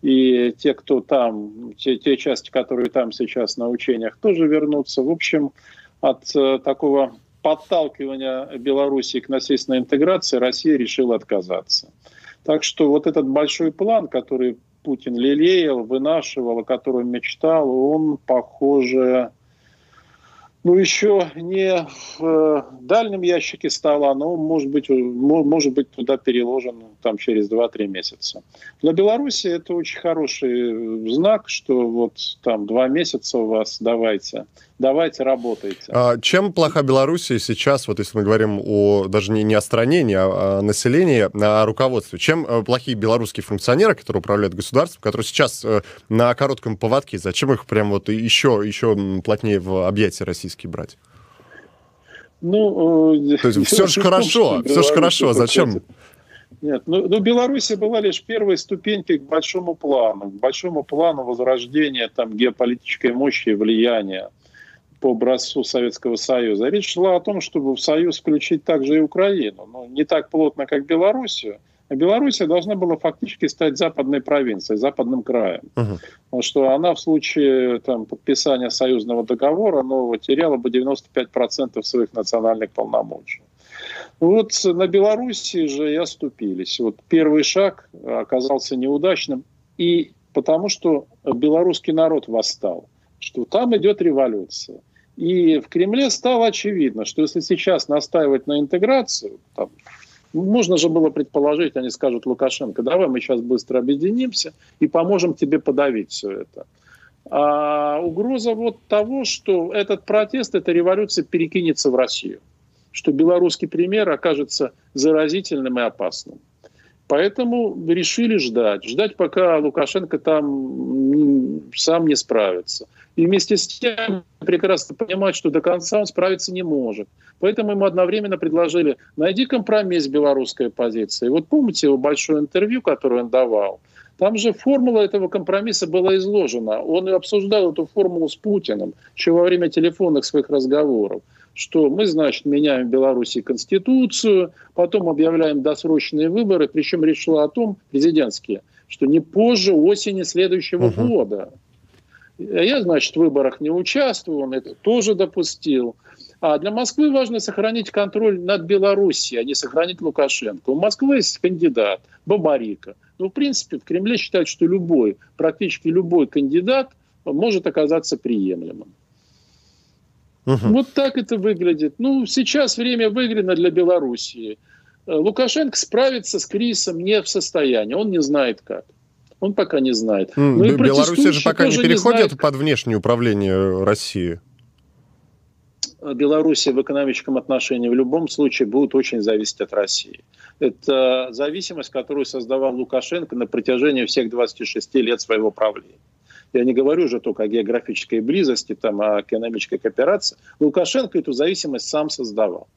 [SPEAKER 6] и те, кто там, те, те части, которые там сейчас на учениях, тоже вернутся. В общем, от э, такого подталкивания Белоруссии к насильственной интеграции Россия решила отказаться. Так что вот этот большой план, который Путин лелеял, вынашивал, о котором мечтал, он, похоже, ну, еще не в э, дальнем ящике стола, но может быть, может быть туда переложен там, через 2-3 месяца. Для Беларуси это очень хороший знак, что вот там два месяца у вас, давайте, давайте работайте.
[SPEAKER 3] А чем плоха Белоруссия сейчас, вот если мы говорим о даже не, не о стране, не о, о населении, а о руководстве, чем э, плохие белорусские функционеры, которые управляют государством, которые сейчас э, на коротком поводке, зачем их прям вот еще, еще плотнее в объятия российские брать?
[SPEAKER 6] Ну,
[SPEAKER 3] э, То есть все же хорошо, все же хорошо, зачем?
[SPEAKER 6] Нет, ну, ну Белоруссия была лишь первой ступенькой к большому плану, к большому плану возрождения там геополитической мощи и влияния по образцу Советского Союза. Речь шла о том, чтобы в Союз включить также и Украину. Но не так плотно, как Белоруссию. Белоруссия должна была фактически стать западной провинцией, западным краем. Uh-huh. Потому что она в случае там, подписания союзного договора нового теряла бы 95% своих национальных полномочий. Вот на Белоруссии же и оступились. Вот первый шаг оказался неудачным, и потому что белорусский народ восстал, что там идет революция. И в Кремле стало очевидно, что если сейчас настаивать на интеграцию, там, можно же было предположить, они скажут Лукашенко, давай мы сейчас быстро объединимся и поможем тебе подавить все это. А угроза вот того, что этот протест, эта революция перекинется в Россию, что белорусский пример окажется заразительным и опасным. Поэтому решили ждать. Ждать, пока Лукашенко там сам не справится. И вместе с тем прекрасно понимать, что до конца он справиться не может. Поэтому ему одновременно предложили, найди компромисс белорусской оппозицией. Вот помните его большое интервью, которое он давал? Там же формула этого компромисса была изложена. Он обсуждал эту формулу с Путиным еще во время телефонных своих разговоров что мы, значит, меняем в Беларуси конституцию, потом объявляем досрочные выборы, причем речь шла о том, президентские, что не позже осени следующего uh-huh. года. Я, значит, в выборах не участвую, он это тоже допустил. А для Москвы важно сохранить контроль над Белоруссией, а не сохранить Лукашенко. У Москвы есть кандидат Бабарика. Ну, в принципе, в Кремле считают, что любой, практически любой кандидат может оказаться приемлемым. Угу. Вот так это выглядит. Ну, сейчас время выиграно для Белоруссии. Лукашенко справиться с кризисом не в состоянии, он не знает как. Он пока не знает.
[SPEAKER 3] Ну, Белоруссия же пока не переходит не под внешнее управление России.
[SPEAKER 6] Белоруссия в экономическом отношении в любом случае будет очень зависеть от России. Это зависимость, которую создавал Лукашенко на протяжении всех 26 лет своего правления. Я не говорю уже только о географической близости, там, о экономической кооперации. Лукашенко эту зависимость сам создавал.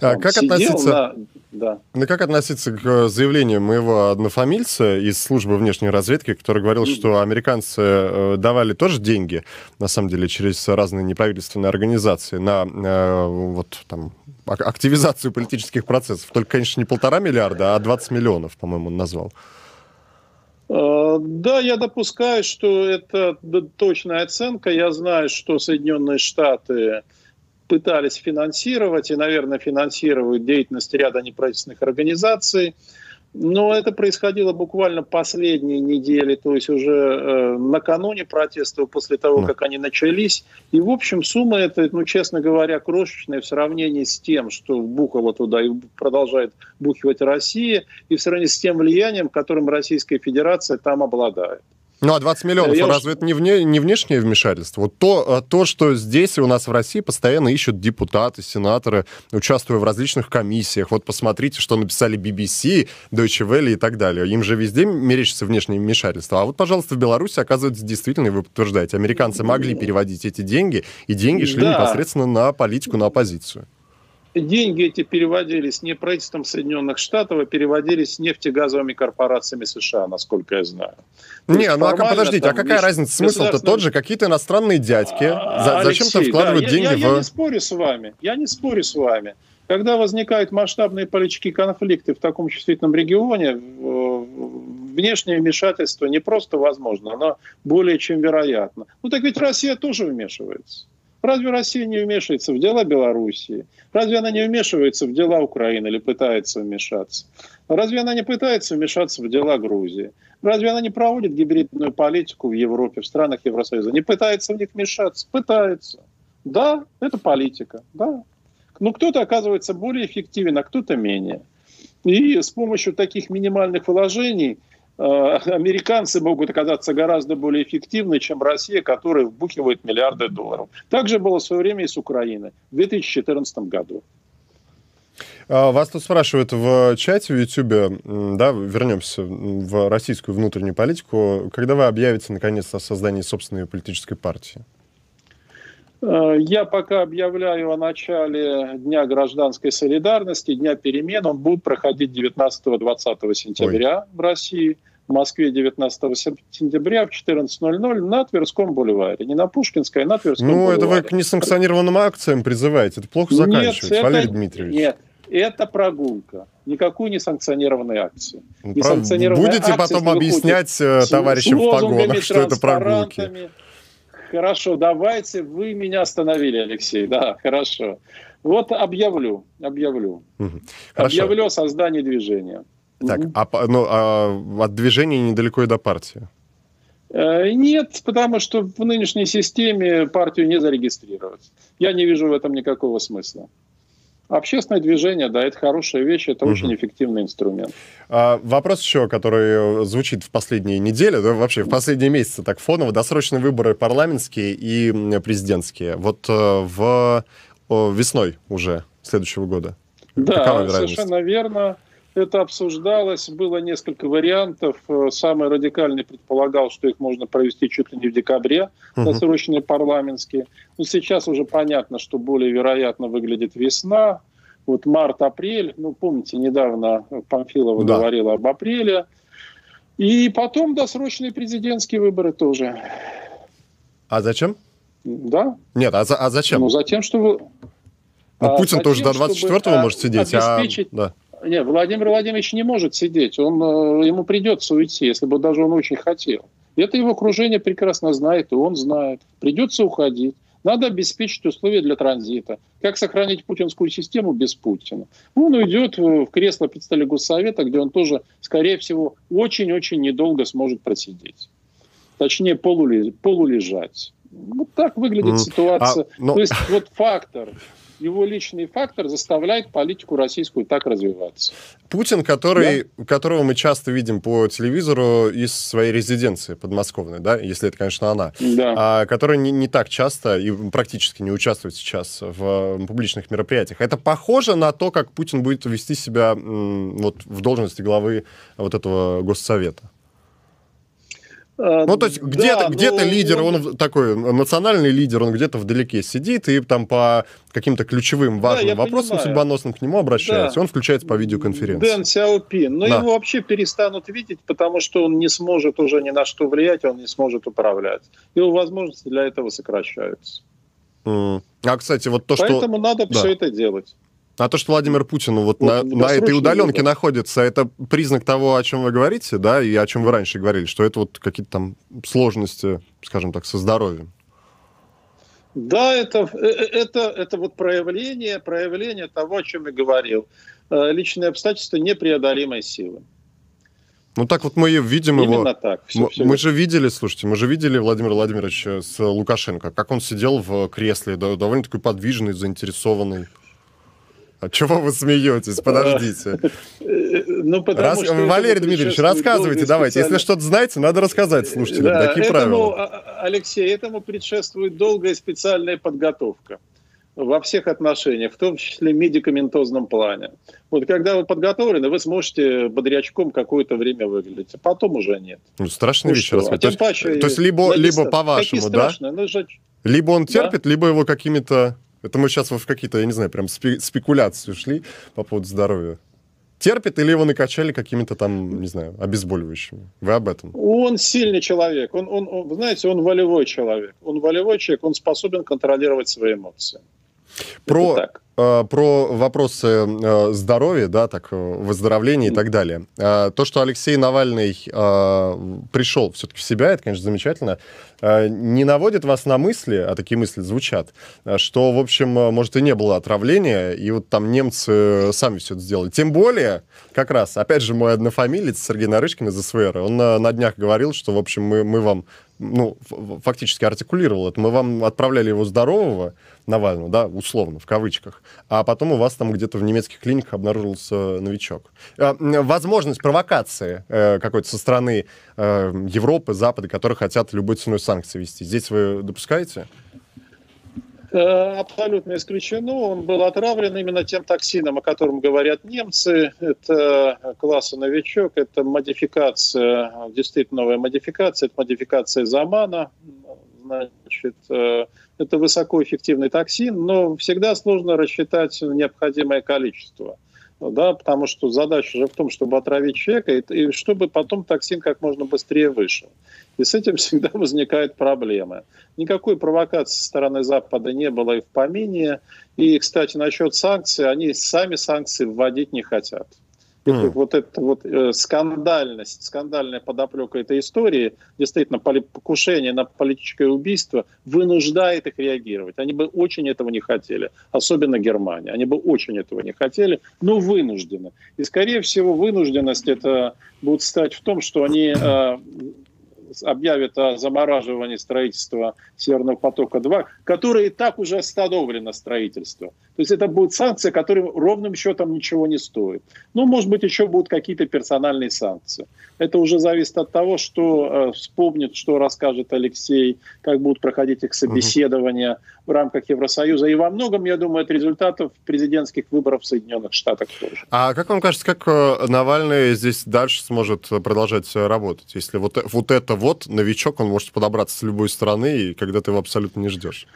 [SPEAKER 3] А как относиться, на... Да. Ну, как относиться к э, заявлению моего однофамильца из службы внешней разведки, который говорил, что американцы э, давали тоже деньги, на самом деле, через разные неправительственные организации на э, вот там активизацию политических процессов. Только, конечно, не полтора миллиарда, а 20 миллионов, по-моему, он назвал.
[SPEAKER 6] Э, да, я допускаю, что это точная оценка. Я знаю, что Соединенные Штаты пытались финансировать и, наверное, финансируют деятельность ряда неправительственных организаций. Но это происходило буквально последние недели, то есть уже э, накануне протестов, после того, как они начались. И, в общем, сумма эта, ну, честно говоря, крошечная в сравнении с тем, что вбухала туда и продолжает бухивать Россия, и в сравнении с тем влиянием, которым Российская Федерация там обладает.
[SPEAKER 3] Ну, а 20 миллионов, Я разве уж... это не, вне, не внешнее вмешательство? Вот то, а, то, что здесь у нас в России постоянно ищут депутаты, сенаторы, участвуя в различных комиссиях. Вот посмотрите, что написали BBC, Deutsche Welle и так далее. Им же везде мерещится внешнее вмешательство. А вот, пожалуйста, в Беларуси, оказывается, действительно, и вы подтверждаете, американцы могли переводить эти деньги, и деньги шли да. непосредственно на политику, на оппозицию.
[SPEAKER 6] Деньги эти переводились не правительством Соединенных Штатов, а переводились нефтегазовыми корпорациями США, насколько я знаю.
[SPEAKER 3] То не, ну а подождите, а какая разница? Смысл-то тот же, какие-то иностранные дядьки. За, зачем-то вкладывают да, деньги
[SPEAKER 6] я,
[SPEAKER 3] в...
[SPEAKER 6] Я не спорю с вами, я не спорю с вами. Когда возникают масштабные политические конфликты в таком чувствительном регионе, внешнее вмешательство не просто возможно, оно более чем вероятно. Ну так ведь Россия тоже вмешивается. Разве Россия не вмешивается в дела Белоруссии? Разве она не вмешивается в дела Украины или пытается вмешаться? Разве она не пытается вмешаться в дела Грузии? Разве она не проводит гибридную политику в Европе, в странах Евросоюза? Не пытается в них вмешаться? Пытается. Да, это политика. Да. Но кто-то оказывается более эффективен, а кто-то менее. И с помощью таких минимальных вложений – американцы могут оказаться гораздо более эффективны, чем Россия, которая вбухивает миллиарды долларов. Так же было в свое время и с Украиной в 2014 году.
[SPEAKER 3] А, вас тут спрашивают в чате в Ютьюбе, да, вернемся в российскую внутреннюю политику, когда вы объявите, наконец, о создании собственной политической партии?
[SPEAKER 6] Э, я пока объявляю о начале Дня гражданской солидарности, Дня перемен. Он будет проходить 19-20 сентября Ой. в России в Москве 19 сентября в 14.00 на Тверском бульваре. Не на Пушкинской, а на Тверском ну,
[SPEAKER 3] бульваре. Ну, это вы к несанкционированным акциям призываете. Это плохо заканчивается, нет, Валерий Дмитриевич.
[SPEAKER 6] Нет, это прогулка. Никакой несанкционированной акции.
[SPEAKER 3] Ну, несанкционированная Будете акция, потом объяснять э, товарищам в погонах, что это прогулки.
[SPEAKER 6] Хорошо, давайте. Вы меня остановили, Алексей. Да, хорошо. Вот объявлю, объявлю. Угу. Объявлю о создании движения.
[SPEAKER 3] Так, а, ну, а от движения недалеко и до партии?
[SPEAKER 6] Э, нет, потому что в нынешней системе партию не зарегистрировать. Я не вижу в этом никакого смысла. Общественное движение, да, это хорошая вещь, это угу. очень эффективный инструмент.
[SPEAKER 3] А, вопрос еще, который звучит в последние недели, да, вообще в последние месяцы так фоново, досрочные выборы парламентские и президентские. Вот э, в весной уже следующего года.
[SPEAKER 6] Да, совершенно верно. Это обсуждалось, было несколько вариантов. Э, самый радикальный предполагал, что их можно провести чуть ли не в декабре, досрочные парламентские. Но сейчас уже понятно, что более вероятно выглядит весна. Вот март-апрель, ну, помните, недавно Памфилова да. говорила об апреле. И потом досрочные президентские выборы тоже.
[SPEAKER 3] А зачем?
[SPEAKER 6] Да.
[SPEAKER 3] Нет, а, за, а зачем?
[SPEAKER 6] Ну, затем, что... Вы...
[SPEAKER 3] Ну, Путин а тоже до 24-го может сидеть,
[SPEAKER 6] а, обеспечить... а... Да. Нет, Владимир Владимирович не может сидеть. Он, э, ему придется уйти, если бы даже он очень хотел. Это его окружение прекрасно знает, и он знает. Придется уходить. Надо обеспечить условия для транзита. Как сохранить путинскую систему без Путина? Он уйдет в кресло представителя Госсовета, где он тоже, скорее всего, очень-очень недолго сможет просидеть. Точнее, полулежать. Вот так выглядит mm. ситуация. А, но... То есть вот фактор его личный фактор заставляет политику российскую так развиваться.
[SPEAKER 3] Путин, который, да? которого мы часто видим по телевизору из своей резиденции подмосковной, да, если это, конечно, она, да. а, который не, не так часто и практически не участвует сейчас в публичных мероприятиях. Это похоже на то, как Путин будет вести себя вот, в должности главы вот этого госсовета? Ну, то есть где-то да, где лидер, он... он такой национальный лидер, он где-то вдалеке сидит и там по каким-то ключевым важным да, вопросам понимаю. судьбоносным к нему обращается, да. он включается по видеоконференции.
[SPEAKER 6] Дэн Сяопин. Но да. его вообще перестанут видеть, потому что он не сможет уже ни на что влиять, он не сможет управлять. Его возможности для этого сокращаются.
[SPEAKER 3] Mm. А, кстати, вот то,
[SPEAKER 6] Поэтому
[SPEAKER 3] что...
[SPEAKER 6] Поэтому надо да. все это делать.
[SPEAKER 3] А то, что Владимир Путин вот, вот на, на этой удаленке выбор. находится, это признак того, о чем вы говорите, да, и о чем вы раньше говорили, что это вот какие-то там сложности, скажем так, со здоровьем.
[SPEAKER 6] Да, это, э, э, это, это вот проявление, проявление того, о чем я говорил. Э, личные обстоятельства непреодолимой силы.
[SPEAKER 3] Ну так вот мы видим
[SPEAKER 6] Именно
[SPEAKER 3] его.
[SPEAKER 6] так.
[SPEAKER 3] Все, мы, все мы же видели, слушайте, мы же видели Владимира Владимировича с Лукашенко, как он сидел в кресле, довольно такой подвижный, заинтересованный. А чего вы смеетесь? Подождите. Ну, Раз... что Валерий Дмитриевич, рассказывайте, давайте. Если что-то знаете, надо рассказать слушателям. Да, Такие этому, правила.
[SPEAKER 6] А, Алексей, этому предшествует долгая специальная подготовка во всех отношениях, в том числе в медикаментозном плане. Вот когда вы подготовлены, вы сможете бодрячком какое-то время выглядеть, а потом уже нет.
[SPEAKER 3] Ну, страшная ну, вещь А то, паче, то есть либо, либо по-вашему, да? Ну, же... Либо он терпит, да? либо его какими-то Это мы сейчас в какие-то, я не знаю, прям спекуляции ушли по поводу здоровья. Терпит или его накачали какими-то там, не знаю, обезболивающими? Вы об этом?
[SPEAKER 6] Он сильный человек. Он, он, он, знаете, он волевой человек. Он волевой человек, он способен контролировать свои эмоции.
[SPEAKER 3] Про, э, про вопросы э, здоровья, да, так, э, выздоровления и так далее. Э, то, что Алексей Навальный э, пришел все-таки в себя, это, конечно, замечательно. Э, не наводит вас на мысли, а такие мысли звучат, э, что, в общем, э, может, и не было отравления, и вот там немцы сами все это сделали. Тем более, как раз, опять же, мой однофамилец Сергей Нарышкин из СВР, он на, на днях говорил, что, в общем, мы, мы вам ну, фактически артикулировал это. Мы вам отправляли его здорового, Навального, да, условно, в кавычках, а потом у вас там где-то в немецких клиниках обнаружился новичок. Э, возможность провокации э, какой-то со стороны э, Европы, Запада, которые хотят любой ценой санкции вести. Здесь вы допускаете?
[SPEAKER 6] Абсолютно исключено. Он был отравлен именно тем токсином, о котором говорят немцы. Это класса новичок, это модификация, действительно новая модификация, это модификация замана. Значит, это высокоэффективный токсин, но всегда сложно рассчитать необходимое количество. Да, потому что задача же в том, чтобы отравить человека, и, и чтобы потом токсин как можно быстрее вышел. И с этим всегда возникают проблемы. Никакой провокации со стороны Запада не было и в помине. И, кстати, насчет санкций, они сами санкции вводить не хотят. Mm. Вот эта вот э, скандальность, скандальная подоплека этой истории, действительно, покушение на политическое убийство вынуждает их реагировать. Они бы очень этого не хотели, особенно Германия. Они бы очень этого не хотели, но вынуждены. И, скорее всего, вынужденность это будет стать в том, что они э, объявит о замораживании строительства Северного потока-2, которое и так уже остановлено строительство. То есть это будет санкция, которая ровным счетом ничего не стоит. Ну, может быть, еще будут какие-то персональные санкции. Это уже зависит от того, что э, вспомнит, что расскажет Алексей, как будут проходить их собеседования в рамках Евросоюза. И во многом, я думаю, от результатов президентских выборов в Соединенных Штатах тоже.
[SPEAKER 3] А как вам кажется, как э, Навальный здесь дальше сможет продолжать работать, если вот, вот это вот новичок, он может подобраться с любой стороны, и когда ты его абсолютно не ждешь.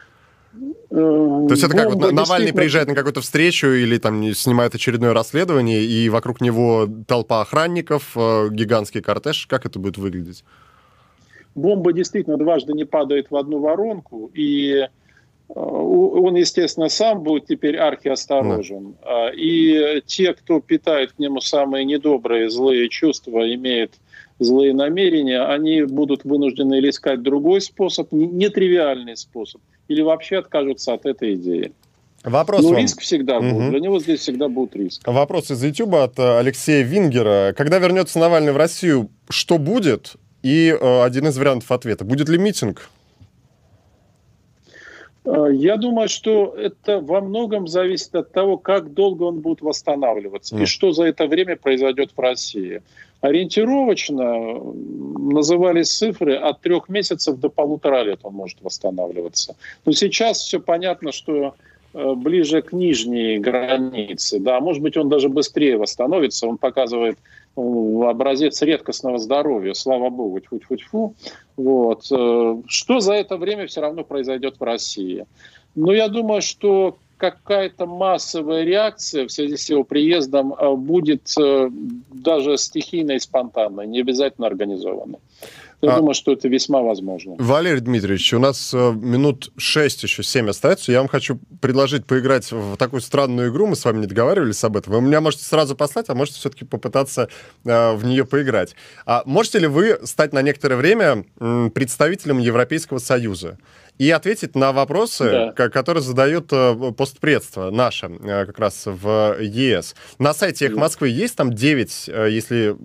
[SPEAKER 3] То есть это как, вот Навальный приезжает на какую-то встречу или там снимает очередное расследование, и вокруг него толпа охранников, э, гигантский кортеж. Как это будет выглядеть?
[SPEAKER 6] Бомба действительно дважды не падает в одну воронку, и э, он, естественно, сам будет теперь архиосторожен. Да. И те, кто питает к нему самые недобрые, злые чувства, имеет злые намерения, они будут вынуждены или искать другой способ, нетривиальный способ, или вообще откажутся от этой идеи.
[SPEAKER 3] Вопрос
[SPEAKER 6] Но
[SPEAKER 3] вам.
[SPEAKER 6] риск всегда угу. будет. Для него здесь всегда будет риск.
[SPEAKER 3] Вопрос из YouTube от э, Алексея Вингера. Когда вернется Навальный в Россию, что будет? И э, один из вариантов ответа. Будет ли митинг?
[SPEAKER 6] Э, я думаю, что это во многом зависит от того, как долго он будет восстанавливаться mm. и что за это время произойдет в России. Ориентировочно назывались цифры от трех месяцев до полутора лет он может восстанавливаться. Но сейчас все понятно, что э, ближе к нижней границе. Да, может быть, он даже быстрее восстановится. Он показывает э, образец редкостного здоровья, слава богу, тьфу-тьфу-тьфу. Вот. Э, что за это время все равно произойдет в России? Но я думаю, что какая-то массовая реакция в связи с его приездом э, будет э, даже стихийной и спонтанной, не обязательно организованной. Я а, думаю, что это весьма возможно.
[SPEAKER 3] Валерий Дмитриевич, у нас э, минут 6, еще 7 остается. Я вам хочу предложить поиграть в такую странную игру. Мы с вами не договаривались об этом. Вы меня можете сразу послать, а можете все-таки попытаться э, в нее поиграть. А можете ли вы стать на некоторое время представителем Европейского Союза? И ответить на вопросы, да. которые задают э, постпредство наше, э, как раз в ЕС. На сайте «Эх Москвы» есть там 9, э, если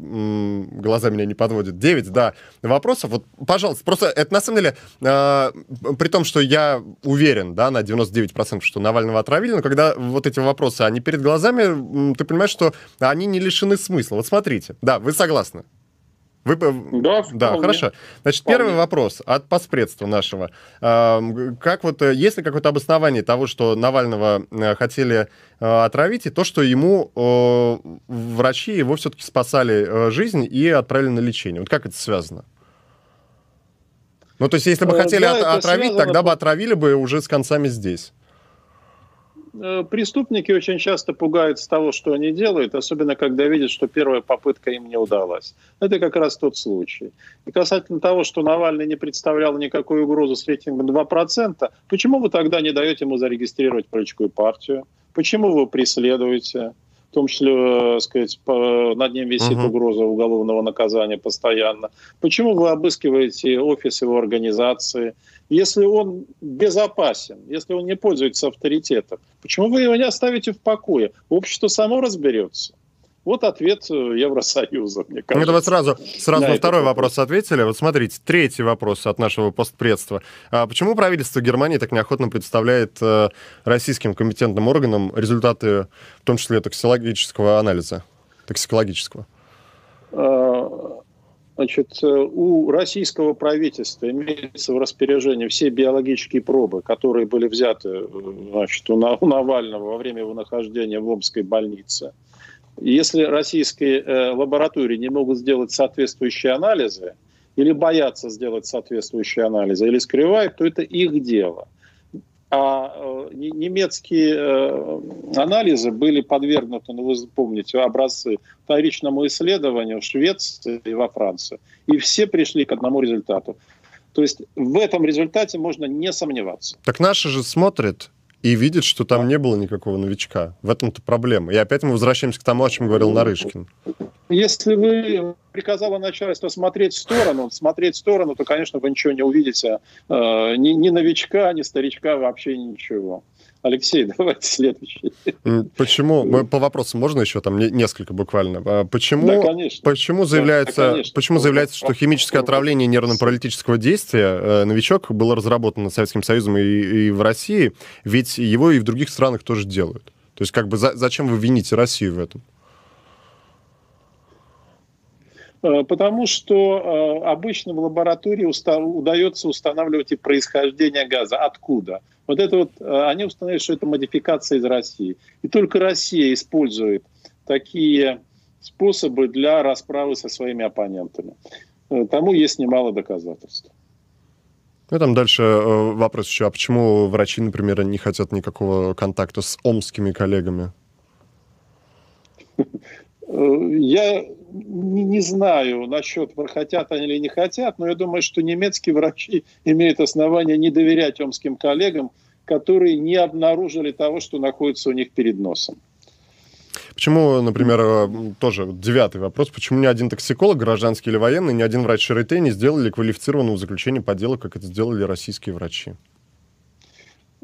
[SPEAKER 3] глаза меня не подводят, 9, да, вопросов. Вот, пожалуйста, просто это на самом деле, при том, что я уверен, да, на 99%, что Навального отравили, но когда вот эти вопросы, они перед глазами, ты понимаешь, что они не лишены смысла. Вот смотрите, да, вы согласны? Вы... Да, да хорошо. Значит, вполне. первый вопрос от поспредства нашего. Как вот, э, есть ли какое-то обоснование того, что Навального э, хотели э, отравить, и то, что ему врачи его все-таки спасали жизнь и отправили на лечение? Вот как это связано? Ну, то есть, если бы хотели да, отравить, тогда бы отравили бы уже с концами здесь.
[SPEAKER 6] Э, преступники очень часто пугаются того, что они делают, особенно когда видят, что первая попытка им не удалась. Это как раз тот случай. И касательно того, что Навальный не представлял никакой угрозы с рейтингом 2%, почему вы тогда не даете ему зарегистрировать политическую партию? Почему вы преследуете? В том числе, так э, сказать, по, над ним висит угу. угроза уголовного наказания постоянно. Почему вы обыскиваете офис его организации? Если он безопасен, если он не пользуется авторитетом, почему вы его не оставите в покое? Общество само разберется. Вот ответ э, Евросоюза, мне кажется. Ну,
[SPEAKER 3] давай сразу, сразу на, на второй вопрос. вопрос ответили. Вот смотрите, третий вопрос от нашего постпредства. А почему правительство Германии так неохотно представляет э, российским компетентным органам результаты, в том числе токсикологического анализа? Токсикологического?
[SPEAKER 6] А, значит, э, у российского правительства имеются в распоряжении все биологические пробы, которые были взяты значит, у Навального во время его нахождения в Омской больнице. Если российские э, лаборатории не могут сделать соответствующие анализы, или боятся сделать соответствующие анализы, или скрывают, то это их дело. А э, немецкие э, анализы были подвергнуты, ну вы помните, образцы вторичному исследованию в Швеции и во Франции. И все пришли к одному результату. То есть в этом результате можно не сомневаться.
[SPEAKER 3] Так наши же смотрят и видит, что там не было никакого новичка. В этом-то проблема. И опять мы возвращаемся к тому, о чем говорил Нарышкин.
[SPEAKER 6] Если вы приказало начальство смотреть в сторону, смотреть в сторону, то, конечно, вы ничего не увидите. Э, ни, ни новичка, ни старичка, вообще ничего. Алексей, давайте следующий.
[SPEAKER 3] Почему? По вопросу можно еще там несколько буквально. А почему, да, конечно. Почему заявляется, да, конечно. почему заявляется, что химическое отравление нервно-паралитического действия э, новичок было разработано Советским Союзом и, и в России, ведь его и в других странах тоже делают. То есть как бы за, зачем вы вините Россию в этом?
[SPEAKER 6] Э, потому что э, обычно в лаборатории удается устанавливать и происхождение газа. Откуда? Вот это вот, э, они установили, что это модификация из России. И только Россия использует такие способы для расправы со своими оппонентами. Тому есть немало доказательств.
[SPEAKER 3] Ну, там дальше вопрос еще, а почему врачи, например, не хотят никакого контакта с омскими коллегами?
[SPEAKER 6] Я не, не знаю насчет, хотят они или не хотят, но я думаю, что немецкие врачи имеют основания не доверять омским коллегам, которые не обнаружили того, что находится у них перед носом.
[SPEAKER 3] Почему, например, э, тоже девятый вопрос, почему ни один токсиколог, гражданский или военный, ни один врач ШРТ не сделали квалифицированного заключения по делу, как это сделали российские врачи?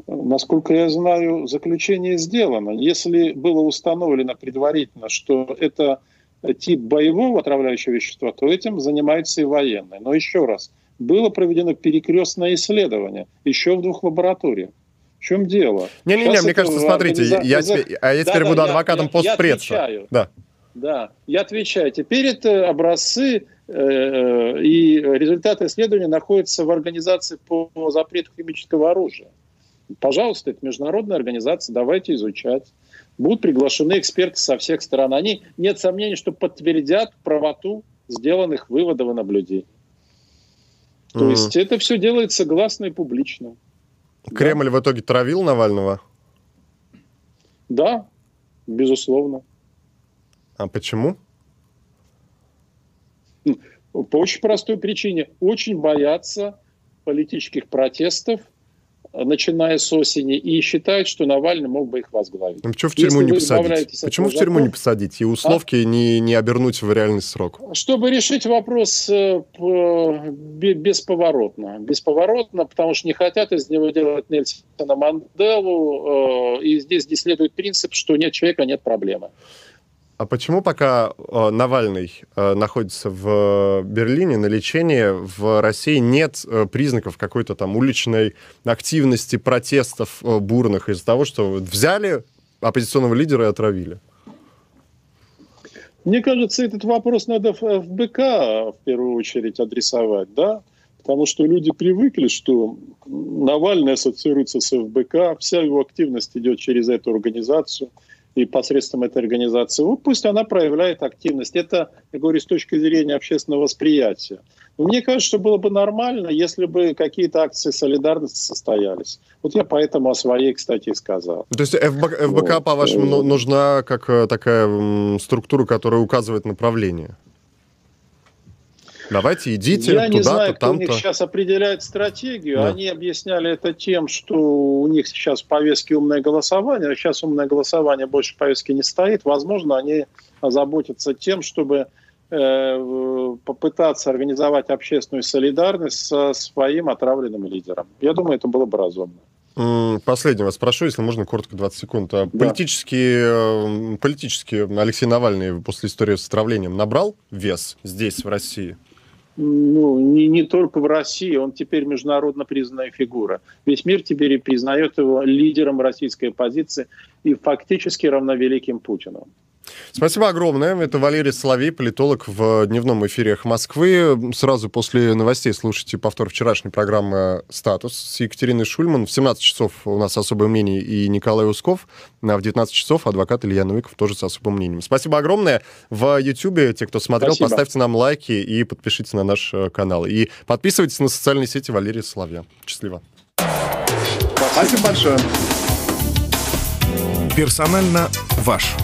[SPEAKER 6] Насколько я знаю, заключение сделано. Если было установлено предварительно, что это тип боевого отравляющего вещества, то этим занимаются и военные. Но еще раз, было проведено перекрестное исследование еще в двух лабораториях. В чем дело?
[SPEAKER 3] Не-не-не, мне кажется, смотрите, я, теперь, а я теперь да, буду да, адвокатом я, постпредства. Я отвечаю.
[SPEAKER 6] Да. Да, я отвечаю. Теперь это образцы э, э, и результаты исследования находятся в организации по запрету химического оружия. Пожалуйста, это международная организация, давайте изучать. Будут приглашены эксперты со всех сторон. Они, нет сомнений, что подтвердят правоту сделанных выводов и наблюдений. То mm. есть это все делается гласно и публично.
[SPEAKER 3] Кремль да. в итоге травил Навального?
[SPEAKER 6] Да, безусловно.
[SPEAKER 3] А почему?
[SPEAKER 6] По очень простой причине. Очень боятся политических протестов – начиная с осени, и считают, что Навальный мог бы их возглавить.
[SPEAKER 3] Ну, почему в тюрьму Если не посадить? Почему в тюрьму не посадить? И условки а? не, не обернуть в реальный срок?
[SPEAKER 6] Чтобы решить вопрос э, бесповоротно. Бесповоротно, потому что не хотят из него делать Нельсона Манделу, э, и здесь не следует принцип, что нет человека, нет проблемы.
[SPEAKER 3] А почему пока э, Навальный э, находится в Берлине на лечении, в России нет э, признаков какой-то там уличной активности, протестов э, бурных из-за того, что взяли оппозиционного лидера и отравили?
[SPEAKER 6] Мне кажется, этот вопрос надо в ФБК в первую очередь адресовать, да? Потому что люди привыкли, что Навальный ассоциируется с ФБК, вся его активность идет через эту организацию – и посредством этой организации. Вот пусть она проявляет активность. Это, я говорю, с точки зрения общественного восприятия. Но мне кажется, что было бы нормально, если бы какие-то акции солидарности состоялись. Вот я поэтому о своей, кстати, и сказал.
[SPEAKER 3] То есть ФБК, ФБК вот. по-вашему, нужна как э, такая структура, которая указывает направление? Давайте идите
[SPEAKER 6] Я не знаю, кто у них сейчас определяет стратегию. Да. Они объясняли это тем, что у них сейчас в повестке умное голосование, а сейчас умное голосование больше в повестке не стоит. Возможно, они озаботятся тем, чтобы э, попытаться организовать общественную солидарность со своим отравленным лидером. Я думаю, это было бы разумно.
[SPEAKER 3] Последний вас спрошу, если можно, коротко, 20 секунд. А да. Политически, э, политически Алексей Навальный после истории с отравлением набрал вес здесь, в России?
[SPEAKER 6] Ну, не, не только в России, он теперь международно признанная фигура. Весь мир теперь признает его лидером российской оппозиции и фактически равновеликим Путину.
[SPEAKER 3] Спасибо огромное. Это Валерий Соловей, политолог в дневном эфире «Эхо Москвы». Сразу после новостей слушайте повтор вчерашней программы «Статус» с Екатериной Шульман. В 17 часов у нас особое мнение и Николай Усков. А в 19 часов адвокат Илья Новиков тоже с особым мнением. Спасибо огромное. В YouTube, те, кто смотрел, Спасибо. поставьте нам лайки и подпишитесь на наш э, канал. И подписывайтесь на социальные сети Валерия Соловья. Счастливо.
[SPEAKER 5] Спасибо большое. Персонально ваш.